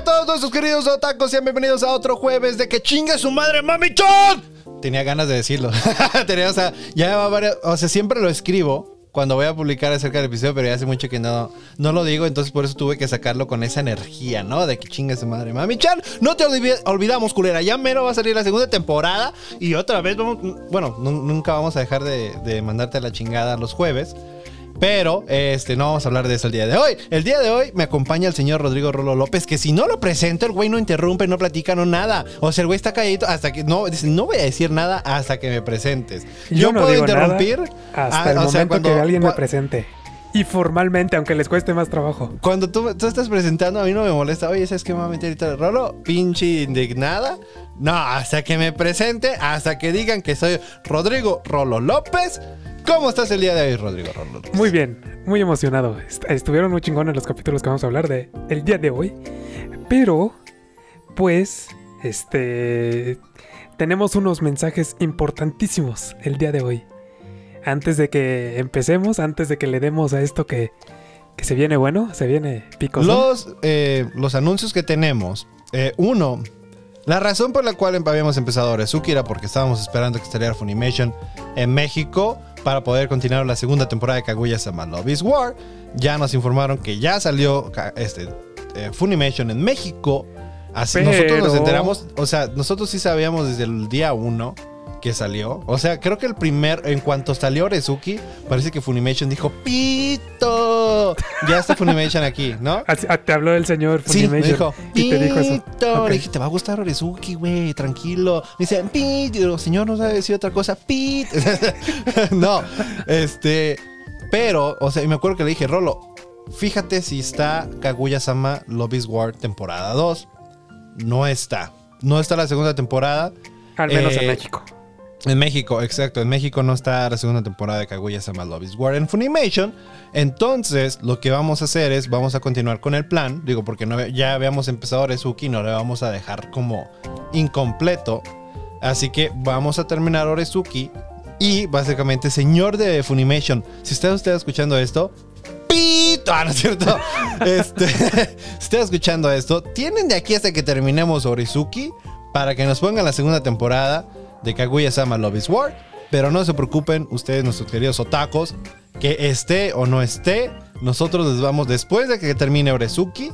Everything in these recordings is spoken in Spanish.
a todos nuestros queridos otacos, sean bienvenidos a otro jueves de que chingue su madre, mamichón. Tenía ganas de decirlo. Tenía, o sea, ya va varias, o sea, siempre lo escribo cuando voy a publicar acerca del episodio, pero ya hace mucho que no, no lo digo, entonces por eso tuve que sacarlo con esa energía, ¿no? De que chingue su madre, mami-chan. No te olvidamos, culera, ya mero va a salir la segunda temporada y otra vez vamos, bueno, nunca vamos a dejar de, de mandarte la chingada los jueves. Pero este, no vamos a hablar de eso el día de hoy. El día de hoy me acompaña el señor Rodrigo Rolo López, que si no lo presento, el güey no interrumpe, no platica, no nada. O sea, el güey está calladito hasta que no, dice, no voy a decir nada hasta que me presentes. Yo, no puedo interrumpir hasta el momento que alguien me presente. Y formalmente, aunque les cueste más trabajo. Cuando tú, tú estás presentando, a mí no me molesta. Oye, ¿sabes qué me va a meter ahorita el rolo? Pinche indignada. No, hasta que me presente, hasta que digan que soy Rodrigo Rolo López. ¿Cómo estás el día de hoy, Rodrigo Muy bien, muy emocionado. Estuvieron muy chingones los capítulos que vamos a hablar de el día de hoy. Pero, pues, este. Tenemos unos mensajes importantísimos el día de hoy. Antes de que empecemos, antes de que le demos a esto que, que se viene bueno, se viene pico. Los, eh, los anuncios que tenemos. Eh, uno, la razón por la cual habíamos empezado Orezuki era porque estábamos esperando que estaría Funimation en México para poder continuar la segunda temporada de Kaguya-sama Love is War. Ya nos informaron que ya salió este, eh, Funimation en México. Así nosotros nos enteramos, o sea, nosotros sí sabíamos desde el día 1 que salió. O sea, creo que el primer, en cuanto salió Rezuki, parece que Funimation dijo, ¡Pito! Ya está Funimation aquí, ¿no? Ah, te habló el señor Funimation. Sí, dijo, y te dijo eso. Le dije, te va a gustar Rezuki, güey, tranquilo. Me dice, ¡Pito! señor, no sabe decir otra cosa, ¡Pito! no, este, pero, o sea, y me acuerdo que le dije, Rolo, fíjate si está Kaguya-sama Love War temporada 2. No está. No está la segunda temporada. Al menos en eh, México. En México, exacto. En México no está la segunda temporada de Kaguya-sama Love is War en Funimation. Entonces, lo que vamos a hacer es, vamos a continuar con el plan. Digo, porque no, ya habíamos empezado Orezuki, no le vamos a dejar como incompleto. Así que vamos a terminar Orezuki. Y básicamente, señor de Funimation, si usted está escuchando esto, ¡pito! Ah, ¿no es cierto? este, si está escuchando esto, tienen de aquí hasta que terminemos Orezuki para que nos pongan la segunda temporada de Kaguya-sama Love is War. Pero no se preocupen, ustedes, nuestros queridos otacos, que esté o no esté, nosotros les vamos, después de que termine Orezuki,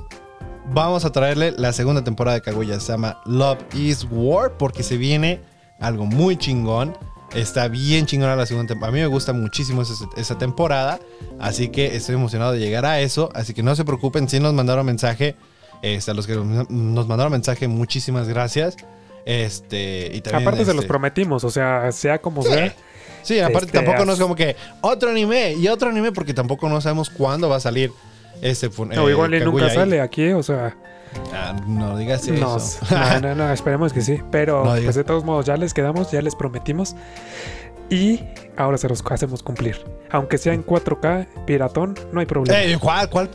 vamos a traerle la segunda temporada de Kaguya-sama Love is War, porque se viene algo muy chingón. Está bien chingona la segunda temporada. A mí me gusta muchísimo esa, temporada. Así que estoy emocionado de llegar a eso. Así que no se preocupen si nos mandaron mensaje. Este, a los que nos mandaron mensaje, muchísimas gracias. Este, y también, aparte se los este, prometimos, o sea, sea como sea. Sí, aparte este, tampoco no es como que otro anime y otro anime porque tampoco no sabemos cuándo va a salir este No, igual y nunca sale aquí, o sea. Ah, no digas eso. No, no, no, esperemos que sí. Pero pues de todos modos, ya les quedamos, ya les prometimos. Y ahora se los hacemos cumplir. Aunque sea en 4K, piratón, no hay problema. Eh, ¿Cuál? ¿Cuál?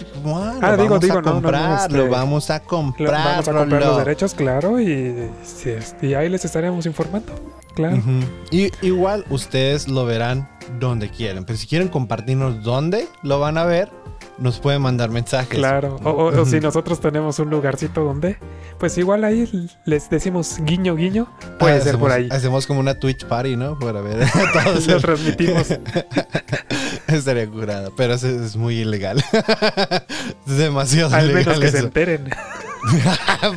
ah, digo, digo, no, no, no, este, Lo vamos a comprar. vamos a comprar los derechos, claro. Y, y ahí les estaremos informando. Claro. Y igual ustedes lo verán donde quieran. Pero si quieren compartirnos dónde lo van a ver, nos pueden mandar mensajes. Claro, o, si nosotros tenemos un lugarcito donde, pues igual ahí les decimos guiño, guiño, puede ser por ahí. Hacemos como una Twitch party, ¿no? Para ver todos. Lo transmitimos. Estaría curado, pero es, es muy ilegal. es demasiado Al ilegal. Al menos que se enteren.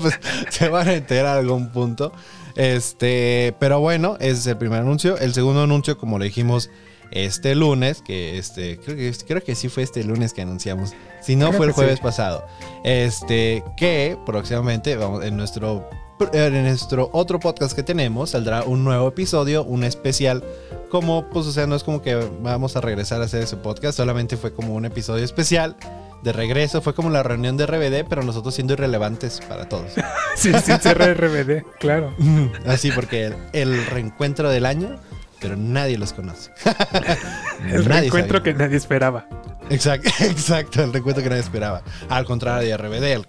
pues se van a enterar a algún punto. Este, pero bueno, ese es el primer anuncio. El segundo anuncio, como le dijimos, este lunes, que este, creo que, creo que sí fue este lunes que anunciamos. Si no, fue el jueves pasado. Este, que próximamente, vamos, en nuestro, en nuestro otro podcast que tenemos, saldrá un nuevo episodio, un especial. Como, pues, o sea, no es como que vamos a regresar a hacer ese podcast, solamente fue como un episodio especial de regreso. Fue como la reunión de RBD, pero nosotros siendo irrelevantes para todos. sí, sí, RBD, claro. Así, porque el reencuentro del año pero nadie los conoce. el reencuentro que nadie esperaba. Exacto, exacto, el reencuentro que nadie esperaba. Al contrario de RBD, el,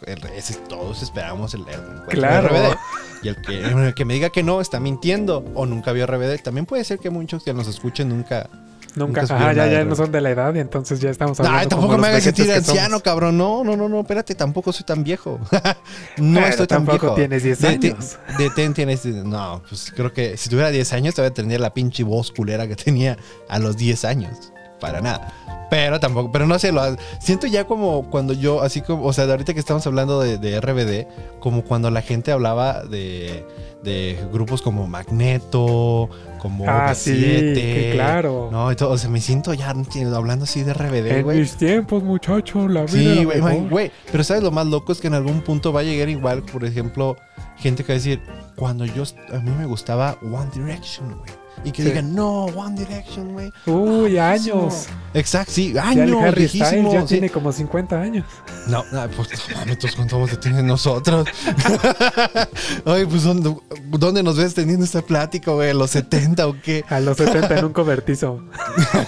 todos esperábamos el, reencuentro claro. de RBD. Y el que, el que, me diga que no está mintiendo o nunca vio RBD, también puede ser que muchos que nos escuchen nunca Nunca, ajá, supieron ya, ya no son de la edad y entonces ya estamos hablando Ay, tampoco me hagas sentir anciano, cabrón. No, no, no, no, espérate, tampoco soy tan viejo. no Pero estoy tan tampoco viejo. tienes 10 De- de- años. De ten tienes. No, pues creo que si tuviera 10 años, todavía tendría la pinche voz culera que tenía a los 10 años. Para nada. Pero tampoco, pero no sé, lo siento ya como cuando yo, así como, o sea, de ahorita que estamos hablando de, de RBD, como cuando la gente hablaba de, de grupos como Magneto, como Ah, OV7, sí, claro. No, y todo, o sea, me siento ya hablando así de RBD, En güey. mis tiempos, muchacho, la vida Sí, güey. Pero ¿sabes lo más loco? Es que en algún punto va a llegar igual, por ejemplo, gente que va a decir, cuando yo, a mí me gustaba One Direction, güey. Y que Sí. digan, no, One Direction, güey. Uy, Viejísimo". años. Exacto, sí, Ya el años, Harry viejísimo. Styles ya sí. tiene como 50 años. No, no, pues mames, todos contamos que tienen nosotros. Oye, pues ¿dónde, ¿dónde nos ves teniendo esta plática, güey? ¿Los 70 o qué? A los 70 en un cobertizo.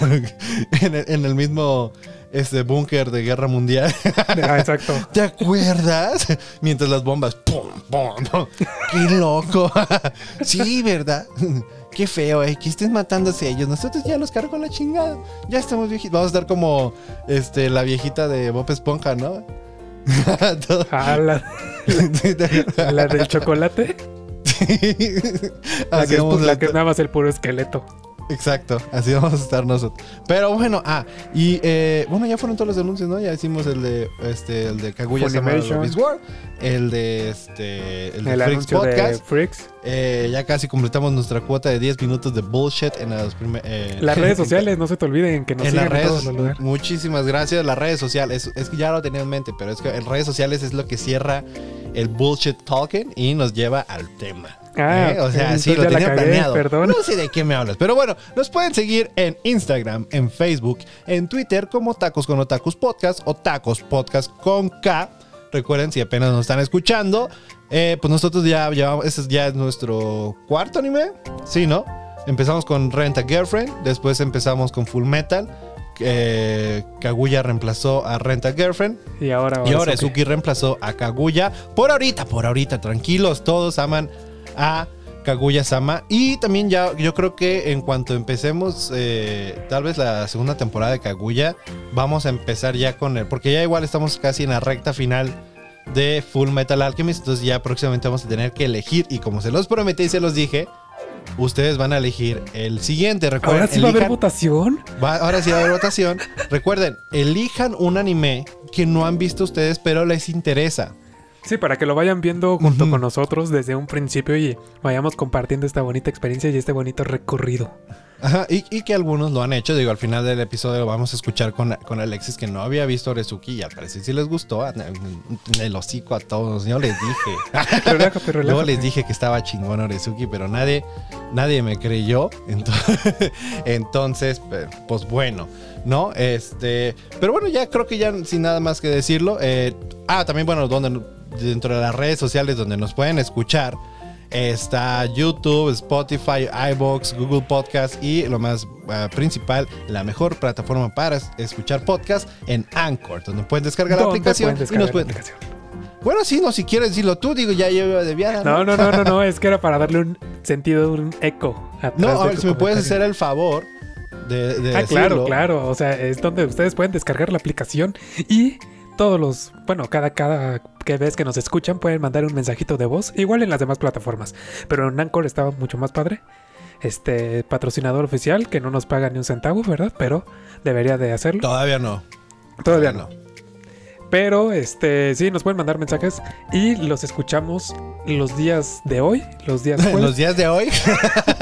en, el, en el mismo este, búnker de guerra mundial. Ah, exacto. ¿Te acuerdas? Mientras las bombas. ¡Pum! ¡Pum! ¡pum! ¡Qué loco! sí, ¿verdad? Qué feo, eh. Que estén matándose a ellos. Nosotros ya los cargo la chingada. Ya estamos viejitos. Vamos a estar como este, la viejita de Bob Esponja, ¿no? Ah, la, la del chocolate. La Así que, es, la que nada más el puro esqueleto. Exacto, así vamos a estar nosotros. Pero bueno, ah, y eh, bueno, ya fueron todos los anuncios, ¿no? Ya hicimos el de este, el de Kaguya Sama War, el de este, el de El, Freaks de Podcast. Freaks. Eh, ya casi completamos nuestra cuota de 10 minutos de bullshit en las primer- eh, Las redes sociales, no se te olviden que nos en sigan las en todos los lugares. muchísimas gracias. Las redes sociales, es, es que ya lo tenía en mente, pero es que en redes sociales es lo que cierra el bullshit talking y nos lleva al tema. Ah, ¿eh? O sea, sí, lo tenía cagué, planeado. perdón. No sé de qué me hablas, pero bueno, nos pueden seguir en Instagram, en Facebook, en Twitter como Tacos con Otakus Podcast o Tacos Podcast con K. Recuerden, si apenas nos están escuchando, eh, pues nosotros ya llevamos, este ya es nuestro cuarto anime, sí, ¿no? Empezamos con Rent a Girlfriend, después empezamos con Full Metal, eh, Kaguya reemplazó a Rent a Girlfriend, Y ahora, y ahora. Suki reemplazó a Kaguya. Por ahorita, por ahorita, tranquilos, todos aman a Kaguya Sama. Y también ya, yo creo que en cuanto empecemos, eh, tal vez la segunda temporada de Kaguya, vamos a empezar ya con él. Porque ya igual estamos casi en la recta final de Full Metal Alchemist. Entonces ya próximamente vamos a tener que elegir. Y como se los prometí y se los dije, ustedes van a elegir el siguiente. Recuerden, Ahora sí va a haber votación. Va- ahora sí va a haber votación. Recuerden, elijan un anime que no han visto ustedes, pero les interesa. Sí, para que lo vayan viendo junto con nosotros desde un principio y vayamos compartiendo esta bonita experiencia y este bonito recorrido. Ajá, y, y que algunos lo han hecho. Digo, al final del episodio lo vamos a escuchar con, con Alexis, que no había visto Orezuki y al parecer sí les gustó. En el hocico a todos. Yo les dije. Relájate, Luego relájate. les dije que estaba chingón Orezuki, pero nadie, nadie me creyó. Entonces, pues bueno, ¿no? Este, pero bueno, ya creo que ya sin nada más que decirlo. eh, ah, también, bueno, donde, dentro de las redes sociales donde nos pueden escuchar. Está YouTube, Spotify, iBox, Google Podcast y lo más eh, principal, la mejor plataforma para es- escuchar podcast en Anchor, donde pueden descargar la ¿Dónde aplicación y nos pueden, aplicación? bueno, sí, no, si quieres decirlo tú, digo, ya yo de viada. No, no, no, no, no, es que era para darle un sentido, un eco. No, a ver, si me puedes hacer el favor de, de Ah, claro, claro. O sea, es donde ustedes pueden descargar la aplicación y todos los, bueno, cada, cada que vez que nos escuchan pueden mandar un mensajito de voz, igual en las demás plataformas. Pero en Anchor estaba mucho más padre. Este patrocinador oficial que no nos paga ni un centavo, ¿verdad? Pero debería de hacerlo. Todavía no. Todavía no. Pero este sí, nos pueden mandar mensajes y los escuchamos los días de hoy, los días jueves. los días de hoy,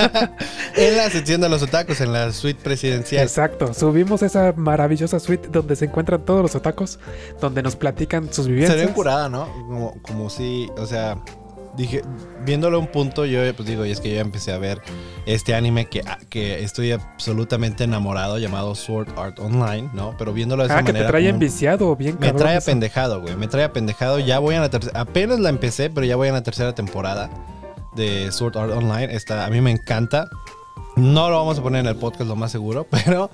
en la sección de los otakus, en la suite presidencial. Exacto, subimos esa maravillosa suite donde se encuentran todos los otacos, donde nos platican sus vivencias. Sería curada, ¿no? Como, como si, o sea, dije, viéndolo a un punto, yo pues digo, y es que yo ya empecé a ver este anime que, ah, que estoy absolutamente enamorado, llamado Sword Art Online, ¿no? Pero viéndolo de esa Ah, que te trae enviciado, bien Me cabrón trae eso. apendejado, güey. Me trae apendejado. Ya voy en la tercera. Apenas la empecé, pero ya voy en la tercera temporada de Sword Art Online. Esta, a mí me encanta. No lo vamos a poner en el podcast, lo más seguro, pero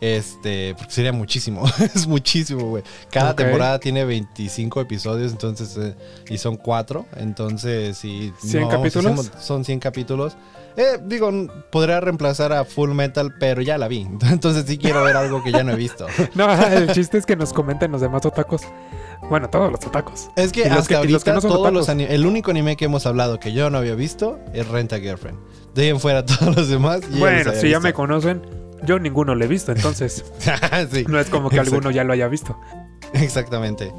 Este, porque sería muchísimo. es muchísimo, güey. Cada temporada tiene 25 episodios, entonces, eh, y son cuatro. Entonces, sí. 100 no, vamos, capítulos. hacemos- son 100 capítulos. Eh, digo, podría reemplazar a Full Metal, pero ya la vi. Entonces, sí quiero ver algo que ya no he visto. No, el chiste es que nos comenten los demás otacos. Bueno, todos los otacos. Es que Y los hasta que- y los que ahorita no son todos los el único anime que hemos hablado que yo no había visto es Renta Girlfriend. De ahí en fuera todos los demás. Bueno, si ya me conocen, yo ninguno lo he visto, entonces sí, no es como que Exacto. alguno ya lo haya visto. exactamente.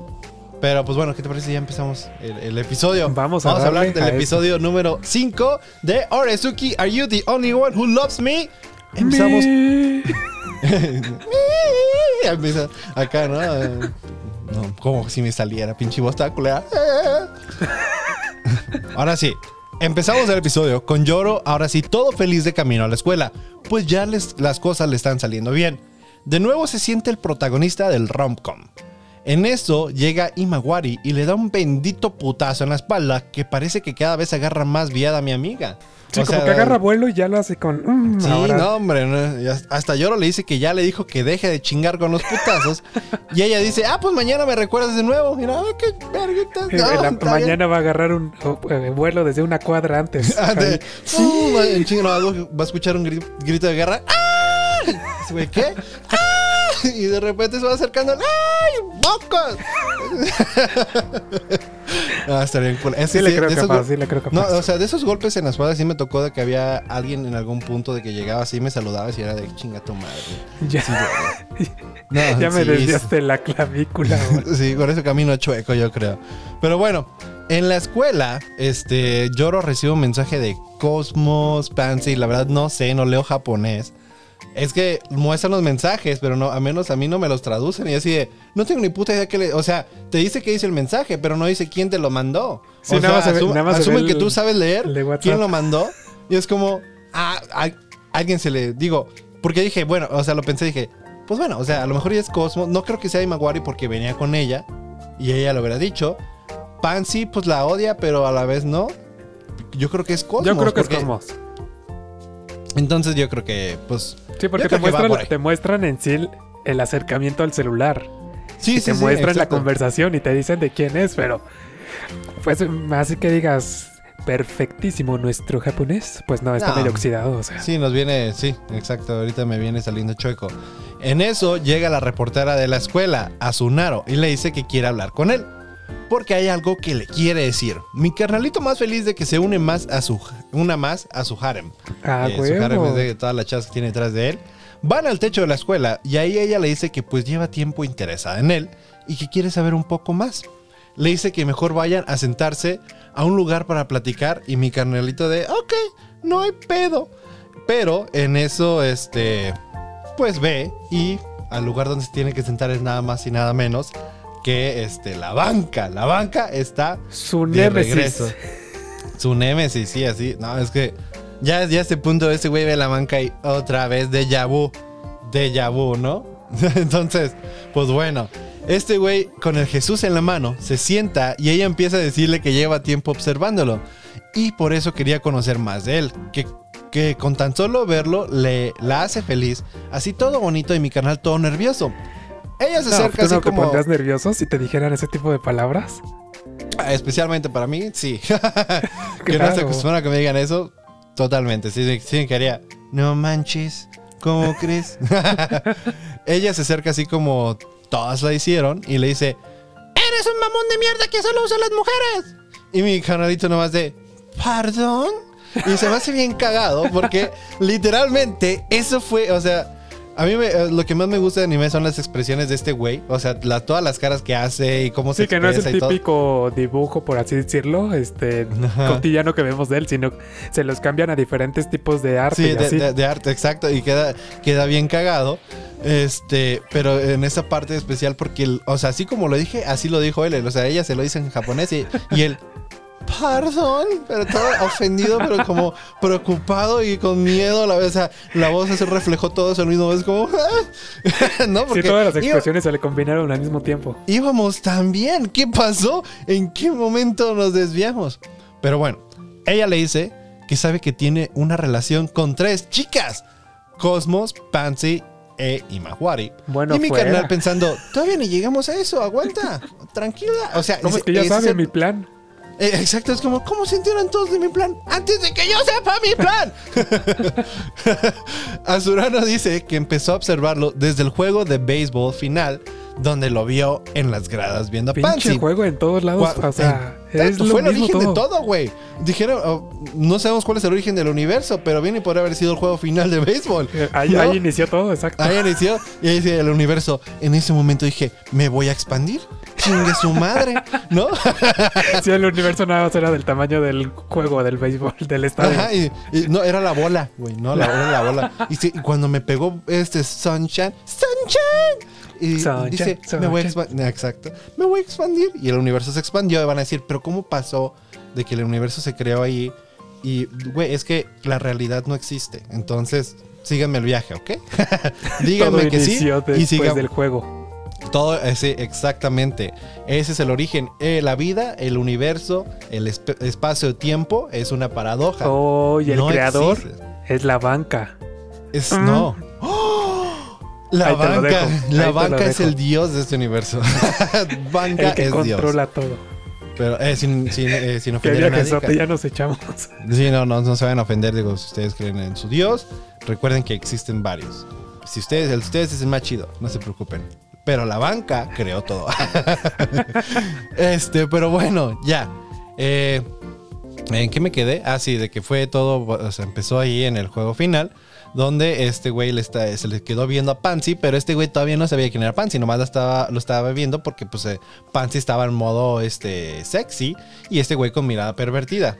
Pero pues bueno, ¿qué te parece? si Ya empezamos el, el episodio. Vamos a hablar darle del a episodio número 5 de Oresuki, Are You the Only One Who Loves Me? Empezamos. Empieza acá, ¿no? No, como si me saliera, pinche voz culera. Ahora sí, empezamos el episodio con Yoro, ahora sí, todo feliz de camino a la escuela, pues ya les- las cosas le están saliendo bien. De nuevo se siente el protagonista del romcom. En eso llega Imawari y le da un bendito putazo en la espalda que parece que cada vez agarra más viada a mi amiga. Sí, O como sea, que agarra vuelo y ya lo hace con. mm, Sí, ahora. no, hombre. no, hasta Yoro le dice que ya le dijo que deje de chingar con los putazos. y ella dice, ah, pues mañana me recuerdas de nuevo. Mira, ay, qué verguitas. No, la- mañana va a agarrar un oh, eh, vuelo desde una cuadra antes. Ah, de- Ahí. ¡fu! va- va a escuchar un gri- grito de guerra. ¡Ah! ¿qué? ¡Ah! Y de repente se va acercando. ¡Ay, mocos! ah, estaría bien cool. Ese Sí le creo capaz, sí le creo No, capaz. o sea, de esos golpes en la espalda sí me tocó de que había alguien en algún punto de que llegaba así, me saludaba y era de chinga tu madre. ya, Sí. No, ya me sí, desviaste la clavícula. Sí, con ese camino chueco, yo creo. Pero bueno, en la escuela, este, Yoro recibe un mensaje de Cosmos, Pansy, la verdad no sé, no leo japonés. Es que muestran los mensajes, pero no, a menos a mí no me los traducen y así de, no tengo ni puta idea que le, o sea, te dice que dice el mensaje, pero no dice quién te lo mandó. Sí, o nada sea, asum- nada más asumen que tú sabes leer quién lo mandó y es como, ah, a- alguien se le, digo, porque dije, bueno, o sea, lo pensé, dije, pues bueno, o sea, a lo mejor ya es Cosmos, no creo que sea Imawari porque venía con ella y ella lo hubiera dicho. Pansy, pues la odia, pero a la vez no. Yo creo que es Cosmos. Yo creo que es Cosmos. Entonces yo creo que, pues. Sí, porque te muestran, te muestran en sí el, acercamiento al celular. Sí, y sí, te sí, muestran la conversación y te dicen de quién es, pero pues así que digas perfectísimo nuestro japonés, pues no, está No. medio oxidado, o sea. Sí, nos viene, sí, exacto. Ahorita me viene saliendo chueco. En eso llega la reportera de la escuela, Asunaro, y le dice que quiere hablar con él. Porque hay algo que le quiere decir. Mi carnalito más feliz de que se une más a su, una más a su harem. Ah, Eh, su harem es de todas las chavas que tiene detrás de él. Van al techo de la escuela y ahí ella le dice que pues lleva tiempo interesada en él y que quiere saber un poco más. Le dice que mejor vayan a sentarse a un lugar para platicar y mi carnalito de, ok, no hay pedo. Pero en eso, este, pues ve y al lugar donde se tiene que sentar es nada más y nada menos que este, la banca. La banca está Su de némesis. regreso. Su némesis, sí, así. No, es que ya, ya a este punto este güey ve la banca y otra vez de vu. De vu, ¿no? Entonces, pues bueno. Este güey con el Jesús en la mano se sienta y ella empieza a decirle que lleva tiempo observándolo. Y por eso quería conocer más de él. Que, que con tan solo verlo le la hace feliz. Así todo bonito y mi canal todo nervioso. Ella se No, acerca ¿tú así no te como... pondrías nervioso si te dijeran ese tipo de palabras? Especialmente para mí, sí. que no Claro. se acostumbra a que me digan eso. Totalmente. Sí, sí, que haría. No manches. ¿Cómo crees? Ella se acerca así como todas la hicieron y le dice: Eres un mamón de mierda que solo usa las mujeres. Y mi canalito nomás de: ¿Perdón? Y se me hace bien cagado porque literalmente eso fue, o sea, a mí me- eh, lo que más me gusta de anime son las expresiones de este güey. O sea, la- todas las caras que hace y cómo se Sí, que no es el todo. típico dibujo, por así decirlo, este Ajá. cotidiano que vemos de él, sino se los cambian a diferentes tipos de arte. Sí, y de, así. de- de arte, exacto. Y queda, queda bien cagado. Este, pero en esa parte especial, porque, el- o sea, así como lo dije, así lo dijo él. O sea, ella se lo dice en japonés y, y él, perdón, pero todo ofendido, pero como preocupado y con miedo a la vez. O sea, la voz se reflejó todo eso al mismo vez, como, no, Sí, porque todas las iba- expresiones se le combinaron al mismo tiempo. íbamos tan bien. ¿Qué pasó? ¿En qué momento nos desviamos? Pero bueno, ella le dice que sabe que tiene una relación con tres chicas. Cosmos, Pansy e Imahwari. Bueno, y mi fuera. carnal pensando, todavía ni llegamos a eso, aguanta, tranquila. O sea, ¿Cómo es que ya sabe mi plan? Eh, exacto, es como, ¿cómo se enteran todos de mi plan? Antes de que yo sepa mi plan. Azurano dice que empezó a observarlo desde el juego de béisbol final, donde lo vio en las gradas viendo a Pinche Pansy. juego en todos lados. O sea, es fue el origen todo. de todo, güey. Dijeron, oh, no sabemos cuál es el origen del universo, pero bien y podría haber sido el juego final de béisbol. Eh, Ahí, ¿no? ahí inició todo, exacto. Ahí inició y ahí dice el universo. En ese momento dije, ¿me voy a expandir? Chingue su madre, ¿no? Sí, el universo nada más era del tamaño del juego del béisbol, del estadio. Ajá, y, y no, era la bola, güey, no, la, era la bola. Y, sí, y cuando me pegó este Sunshine, Sunshine, y Sunshine, dice, me voy a Sunshine. expandir, exacto, me voy a expandir. Y el universo se expandió y van a decir, pero ¿cómo pasó de que el universo se creó ahí? Y, güey, es que la realidad no existe. Entonces, síganme el viaje, ¿ok? Díganme todo que sí. Y sigan, del juego. Todo ese, exactamente. Ese es el origen. Eh, la vida, el universo, el esp- espacio-tiempo es una paradoja. Oh, y el No creador existe. es la banca. Es Mm. no. La Ahí banca, la banca es el dios de este universo. banca El que es Dios. controla todo. Pero eh, sin, sin, eh, sin Que ofender a nadie. viajesote ya nos echamos. Sí, no, no, no se vayan a ofender. Digo, si ustedes creen en su dios, recuerden que existen varios. Si ustedes, el de ustedes es el más chido, no se preocupen. Pero la banca creó todo. este, pero bueno, ya. Eh, ¿En qué me quedé? Ah, sí, de que fue todo, o sea, empezó ahí en el juego final, donde este güey se le quedó viendo a Pansy, pero este güey todavía no sabía quién era Pansy, nomás lo estaba, lo estaba viendo porque pues eh, Pansy estaba en modo este, sexy y este güey con mirada pervertida.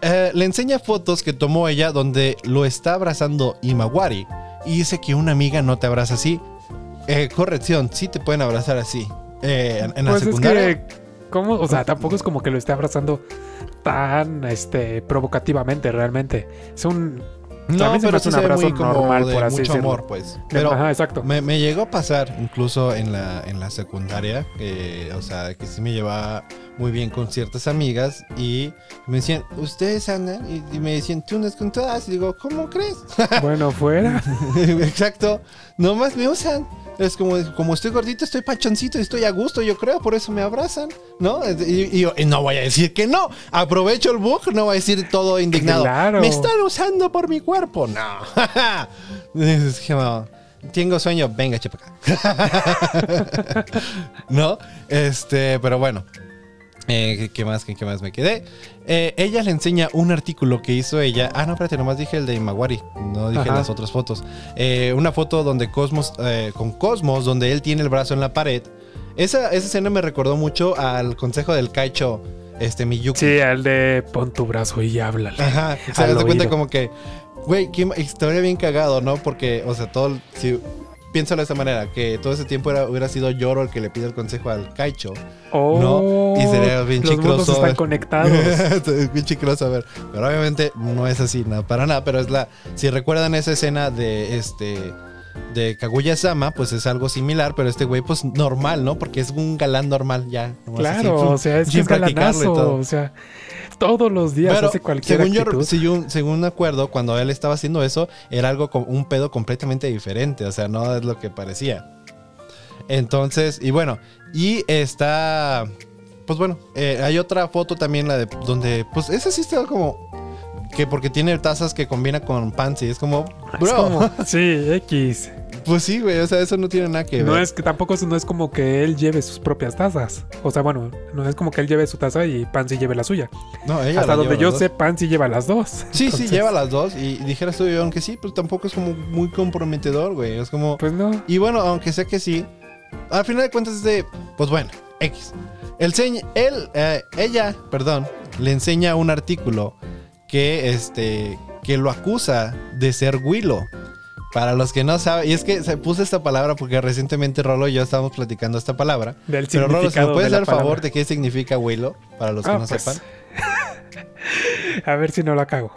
Eh, le enseña fotos que tomó ella donde lo está abrazando Imawari y dice que una amiga no te abraza así. Eh, corrección, sí te pueden abrazar así. Eh, en, en la Pues es secundaria. que, ¿cómo? O sea, tampoco es como que lo esté abrazando tan este, provocativamente, realmente. Es un. No, mí se me pero hace sí un abrazo normal, de por así mucho decirlo. amor, pues. Pero Ajá, exacto. me, me llegó a pasar incluso en la, en la secundaria, eh, o sea, que sí me llevaba muy bien con ciertas amigas y me decían, ¿ustedes andan? Y, y me decían, tú andas con todas. Y digo, ¿cómo crees? Bueno, fuera. Exacto. Nomás me usan. Es como, como estoy gordito, estoy pachoncito y estoy a gusto, yo creo, por eso me abrazan, ¿no? Y, y yo, y no voy a decir que no. Aprovecho el bug, no voy a decir todo indignado. Claro. Me están usando por mi cuerpo. No. Es como, Tengo sueño, venga, chepa. ¿No? Este, pero bueno. Eh, ¿qué- ¿Qué más? ¿Qué, qué más me quedé? Eh, ella le enseña un artículo que hizo ella. Ah, no, espérate, nomás dije el de Imawari. No dije Ajá. las otras fotos. Eh, una foto donde Cosmos, eh, con Cosmos, donde él tiene el brazo en la pared. Esa, esa escena me recordó mucho al consejo del Kaicho, este Miyuki. Sí, al de pon tu brazo y háblale. Ajá, o sea, Al haz de cuenta como que, güey, qué historia bien cagado, ¿no? Porque, o sea, todo, si piénsalo de esta manera, que todo ese tiempo era, hubiera sido Yoro el que le pide el consejo al Kaicho. Oh, No, y sería bien los mundos están conectados. Bien chicloso, a ver. Pero obviamente no es así, no, para nada. Pero es la. Si recuerdan esa escena de este. De Kaguya-sama, pues es algo similar, pero este güey, pues normal, ¿no? Porque es un galán normal, ya. así, Claro, o sea, es que es galanazo. todo. O sea, todos los días Pero hace cualquier según yo, según, según me acuerdo, cuando él estaba haciendo eso, era algo con un pedo completamente diferente. O sea, no es lo que parecía. Entonces, y bueno, y está. Pues bueno, eh, hay otra foto también, la de donde, pues esa sí está como. Que porque tiene tazas que combina con Pansy. Es como, Es bro. como, sí, X. Pues sí, güey. O sea, eso no tiene nada que ver. No es que tampoco es, no es como que él lleve sus propias tazas. O sea, bueno, no es como que él lleve su taza y Pansy lleve la suya. No, ella Hasta donde yo sé. Pansy lleva las dos. Sí, sí, lleva las dos. Y dijeras tú, aunque sí, pues tampoco es como muy comprometedor, güey. Es como. Pues no. Y bueno, aunque sé que sí, al final de cuentas es de, pues bueno, X. El señ- él, eh, ella, perdón, le enseña un artículo que, este, que lo acusa de ser Willow. Para los que no saben, y es que se puse esta palabra porque recientemente Rolo y yo estábamos platicando esta palabra. Del Pero Rolo, ¿se me puedes de dar la favor palabra. de qué significa Willow? Para los que Ah, no pues, sepan. A ver si no la cago.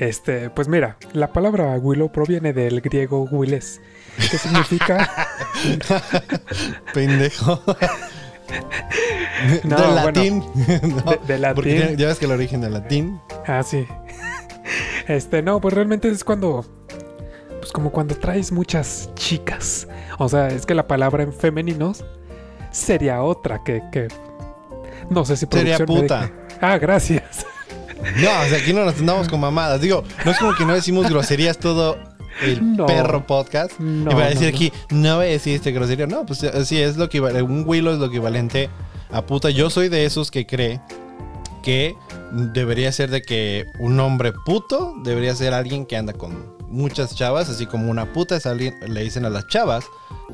Este, pues mira, la palabra willow proviene del griego willes, que significa Pendejo. No, del bueno, latín. No, de, de latín. Porque ya ves que el origen del latín. Ah, sí. Este, no, pues realmente es cuando. Pues como cuando traes muchas chicas. O sea, es que la palabra en femeninos sería otra que, que no sé si Sería puta. Ah, gracias. No, o sea, aquí no nos andamos con mamadas. Digo, no es como que no decimos groserías todo el No. perro podcast. No, y para decir no. aquí, no voy a decir este grosería. No, pues sí, es lo que un Willow es lo equivalente a puta. Yo soy de esos que cree que debería ser de que un hombre puto debería ser alguien que anda con muchas chavas, así como una puta es alguien, le dicen a las chavas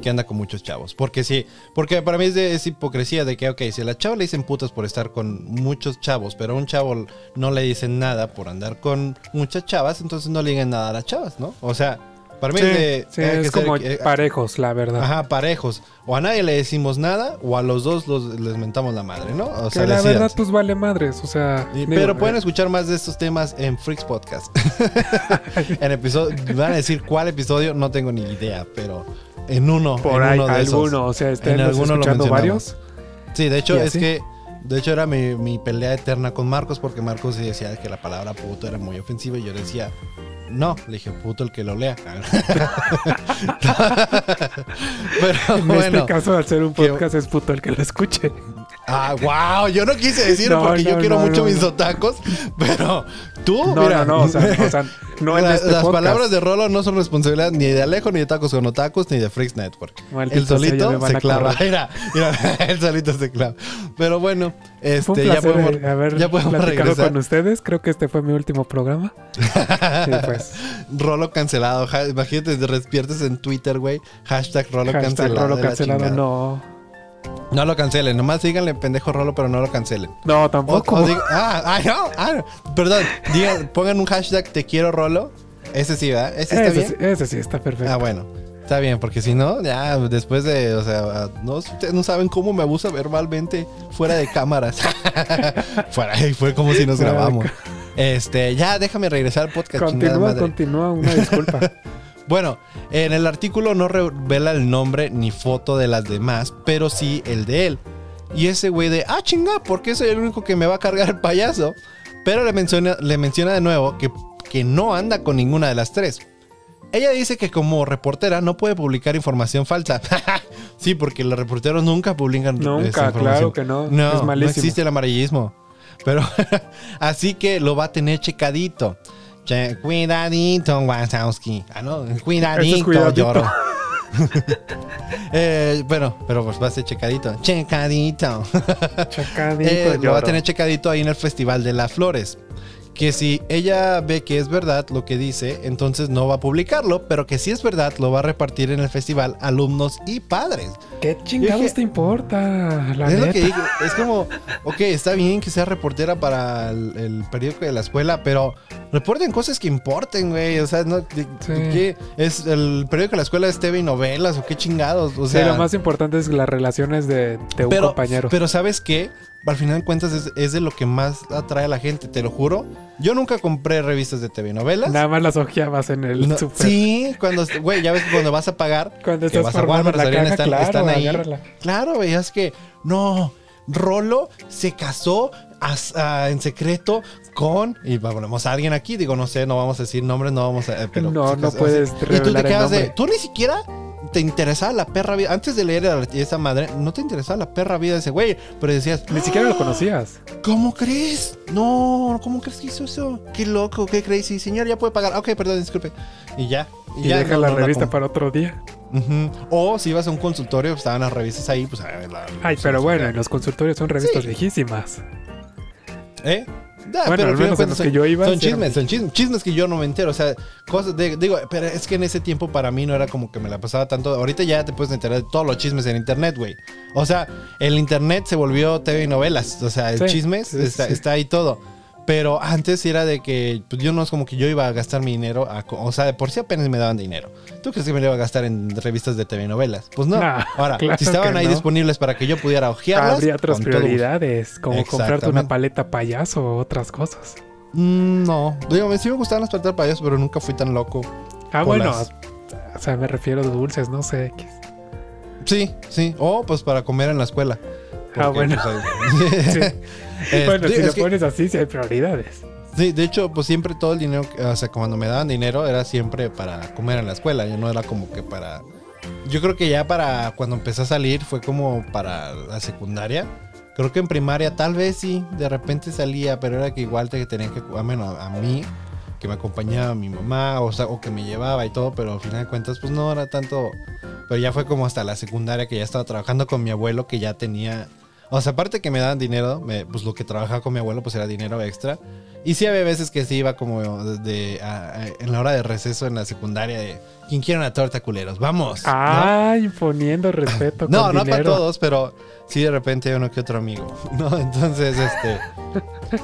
que anda con muchos chavos. Porque sí, porque para mí es, de, es hipocresía de que, ok, si a la chava le dicen putas por estar con muchos chavos, pero a un chavo no le dicen nada por andar con muchas chavas, entonces no le digan nada a las chavas, ¿no? O sea, para mí Sí, es de... sí, hay que es ser- como eh, parejos, la verdad. Ajá, parejos. O a nadie le decimos nada, o a los dos los, les mentamos la madre, ¿no? O que sea, la verdad, pues vale madres. O sea, Y- digo, pero pueden eh, escuchar más de estos temas en Freaks Podcast. en episodio, van a decir cuál episodio, no tengo ni idea, pero en uno, por en ahí uno de esos. alguno. O sea, estén En alguno lo escuchando varios. Sí, de hecho ¿Y es que de hecho era mi, mi pelea eterna con Marcos porque Marcos decía que la palabra puto era muy ofensiva y yo decía no, le dije puto el que lo lea. pero En bueno. este caso, al ser un que- podcast, es puto el que lo escuche. Ah, wow, yo no quise decirlo No, porque yo quiero no, mucho mis no. otacos, pero tú, No, mira, no, no. O sea, o sea, no en la- este las podcast. palabras de Rolo no son responsabilidad ni de Alejo, ni de Tacos con Otacos, ni de Freaks Network. Maldito el solito se clava. Mira, mira, el solito se clava. Pero bueno, este, ya placer podemos, eh, haber ya podemos regresar. con ustedes. Creo que este fue mi último programa. Y pues, Rolo cancelado. imagínate, te despiertes en Twitter, güey. Hashtag Rolo hashtag cancelado. Rolo cancelado. No. No lo cancelen, nomás díganle pendejo Rolo, pero no lo cancelen. No, tampoco. o diga- ah, ah, no, ah, no. Perdón, digan, pongan un hashtag te quiero Rolo. Ese sí, ¿verdad? Ese está bien. sí, ese sí está perfecto. Ah, bueno. Está bien, porque si no, ya después de, o sea, no, ustedes no saben cómo me abusa verbalmente fuera de cámaras. fuera, fue como si nos grabamos. Este, ya déjame regresar al podcast. continúa, continúa. Una disculpa. Bueno, en el artículo no revela el nombre ni foto de las demás, pero sí el de él. Y ese güey de, ah, chinga, porque soy el único que me va a cargar el payaso. Pero le menciona, le menciona de nuevo que, que no anda con ninguna de las tres. Ella dice que como reportera no puede publicar información falsa. sí, porque los reporteros nunca publican esa Nunca, información. claro que no. No, es no existe el amarillismo. Pero así que lo va a tener checadito. Che- cuidadito, Wazowski. Ah, no, cuidadito, Eso es cuidadito. lloro. Eh, bueno, pero pues va a ser checadito. Checadito. Chacadito, Eh, lo va a tener checadito ahí en el Festival de las Flores. Que si ella ve que es verdad lo que dice, entonces no va a publicarlo, pero que si es verdad, lo va a repartir en el festival alumnos y padres. ¿Qué chingados Dije- te importa? La es lo que digo, es como, ok, está bien que sea reportera para el, el periódico de la escuela, pero reporten cosas que importen, güey. O sea, no, de- Sí. ¿qué? ¿Es el periódico de la escuela es TV y novelas o qué chingados? O Sí, sea, lo más importante es las relaciones de, de un pero, compañero. Pero ¿sabes qué? Al final de cuentas es, es de lo que más atrae a la gente, te lo juro. Yo nunca compré revistas de TV novelas. Nada más las ojeabas en el No, super. sí, cuando, güey, ya ves que cuando vas a pagar, Cuando que estás vas a Walmart, la caja, están, claro, están ahí. agárrala. Claro, veías que no, Rolo se casó as- en secreto con y ponemos a alguien aquí, digo, no sé, no vamos a decir nombres, no vamos a pero No, no puedes así. Y tú te revelar quedas de, tú ni siquiera te interesaba la perra vida antes de leer a esa madre, no te interesaba la perra vida de ese güey, pero decías, Ni siquiera lo "Ah, conocías. ¿Cómo crees? No, ¿cómo crees que hizo eso? Qué loco, qué crazy. Señor, ya puede pagar. Ok, perdón, disculpe. Y ya. Y ya deja no- la no revista para otro día. O si ibas a un consultorio, pues, estaban las revistas ahí, pues a ver, la- Ay, pero bueno, en los consultorios son revistas Sí. viejísimas. ¿Eh? Ya, Bueno, al menos en que son- yo iba, Son chismes, son chismes, chismes que yo no me entero. O sea, cosas de. Digo, pero es que en ese tiempo para mí no era como que me la pasaba tanto. Ahorita ya te puedes enterar de todos los chismes en internet, güey. O sea, el internet se volvió TV y novelas. O sea, el Sí, chismes está, está ahí todo. Pero antes era de que pues, yo no es como que yo iba a gastar mi dinero. a o sea, de por sí apenas me daban dinero. ¿Tú crees que me lo iba a gastar en revistas de TV novelas? Pues no. Nah, Ahora, claro si estaban ahí no. disponibles para que yo pudiera ojearlas. Habría otras prioridades, como comprarte una paleta payaso o otras cosas. Mm, no, digo, sí me gustaban las paletas payaso, pero nunca fui tan loco. Ah, bueno. las- O sea, me refiero a dulces, no sé. Sí, sí. O pues para comer en la escuela. Ah, bueno. pues, Sí. Es- bueno, si lo que- pones así, sí hay prioridades. Sí, de hecho, pues siempre todo el dinero, o sea, cuando me daban dinero era siempre para comer en la escuela, ya no era como que para... Yo creo que ya para cuando empecé a salir fue como para la secundaria. Creo que en primaria tal vez sí, de repente salía, pero era que igual te tenían que, a menos a mí, que me acompañaba mi mamá, o, sea, o que me llevaba y todo, pero al final de cuentas, pues no era tanto. Pero ya fue como hasta la secundaria que ya estaba trabajando con mi abuelo, que ya tenía. O sea, aparte que me daban dinero, me- pues lo que trabajaba con mi abuelo, pues era dinero extra. Y sí había veces que sí iba como de, a- a- en la hora de receso en la secundaria de ¿Quién quiere una torta, culeros? ¡Vamos! ¿no? Ay, poniendo respeto. No, con no para todos, pero sí de repente uno que otro amigo, ¿no? Entonces, este...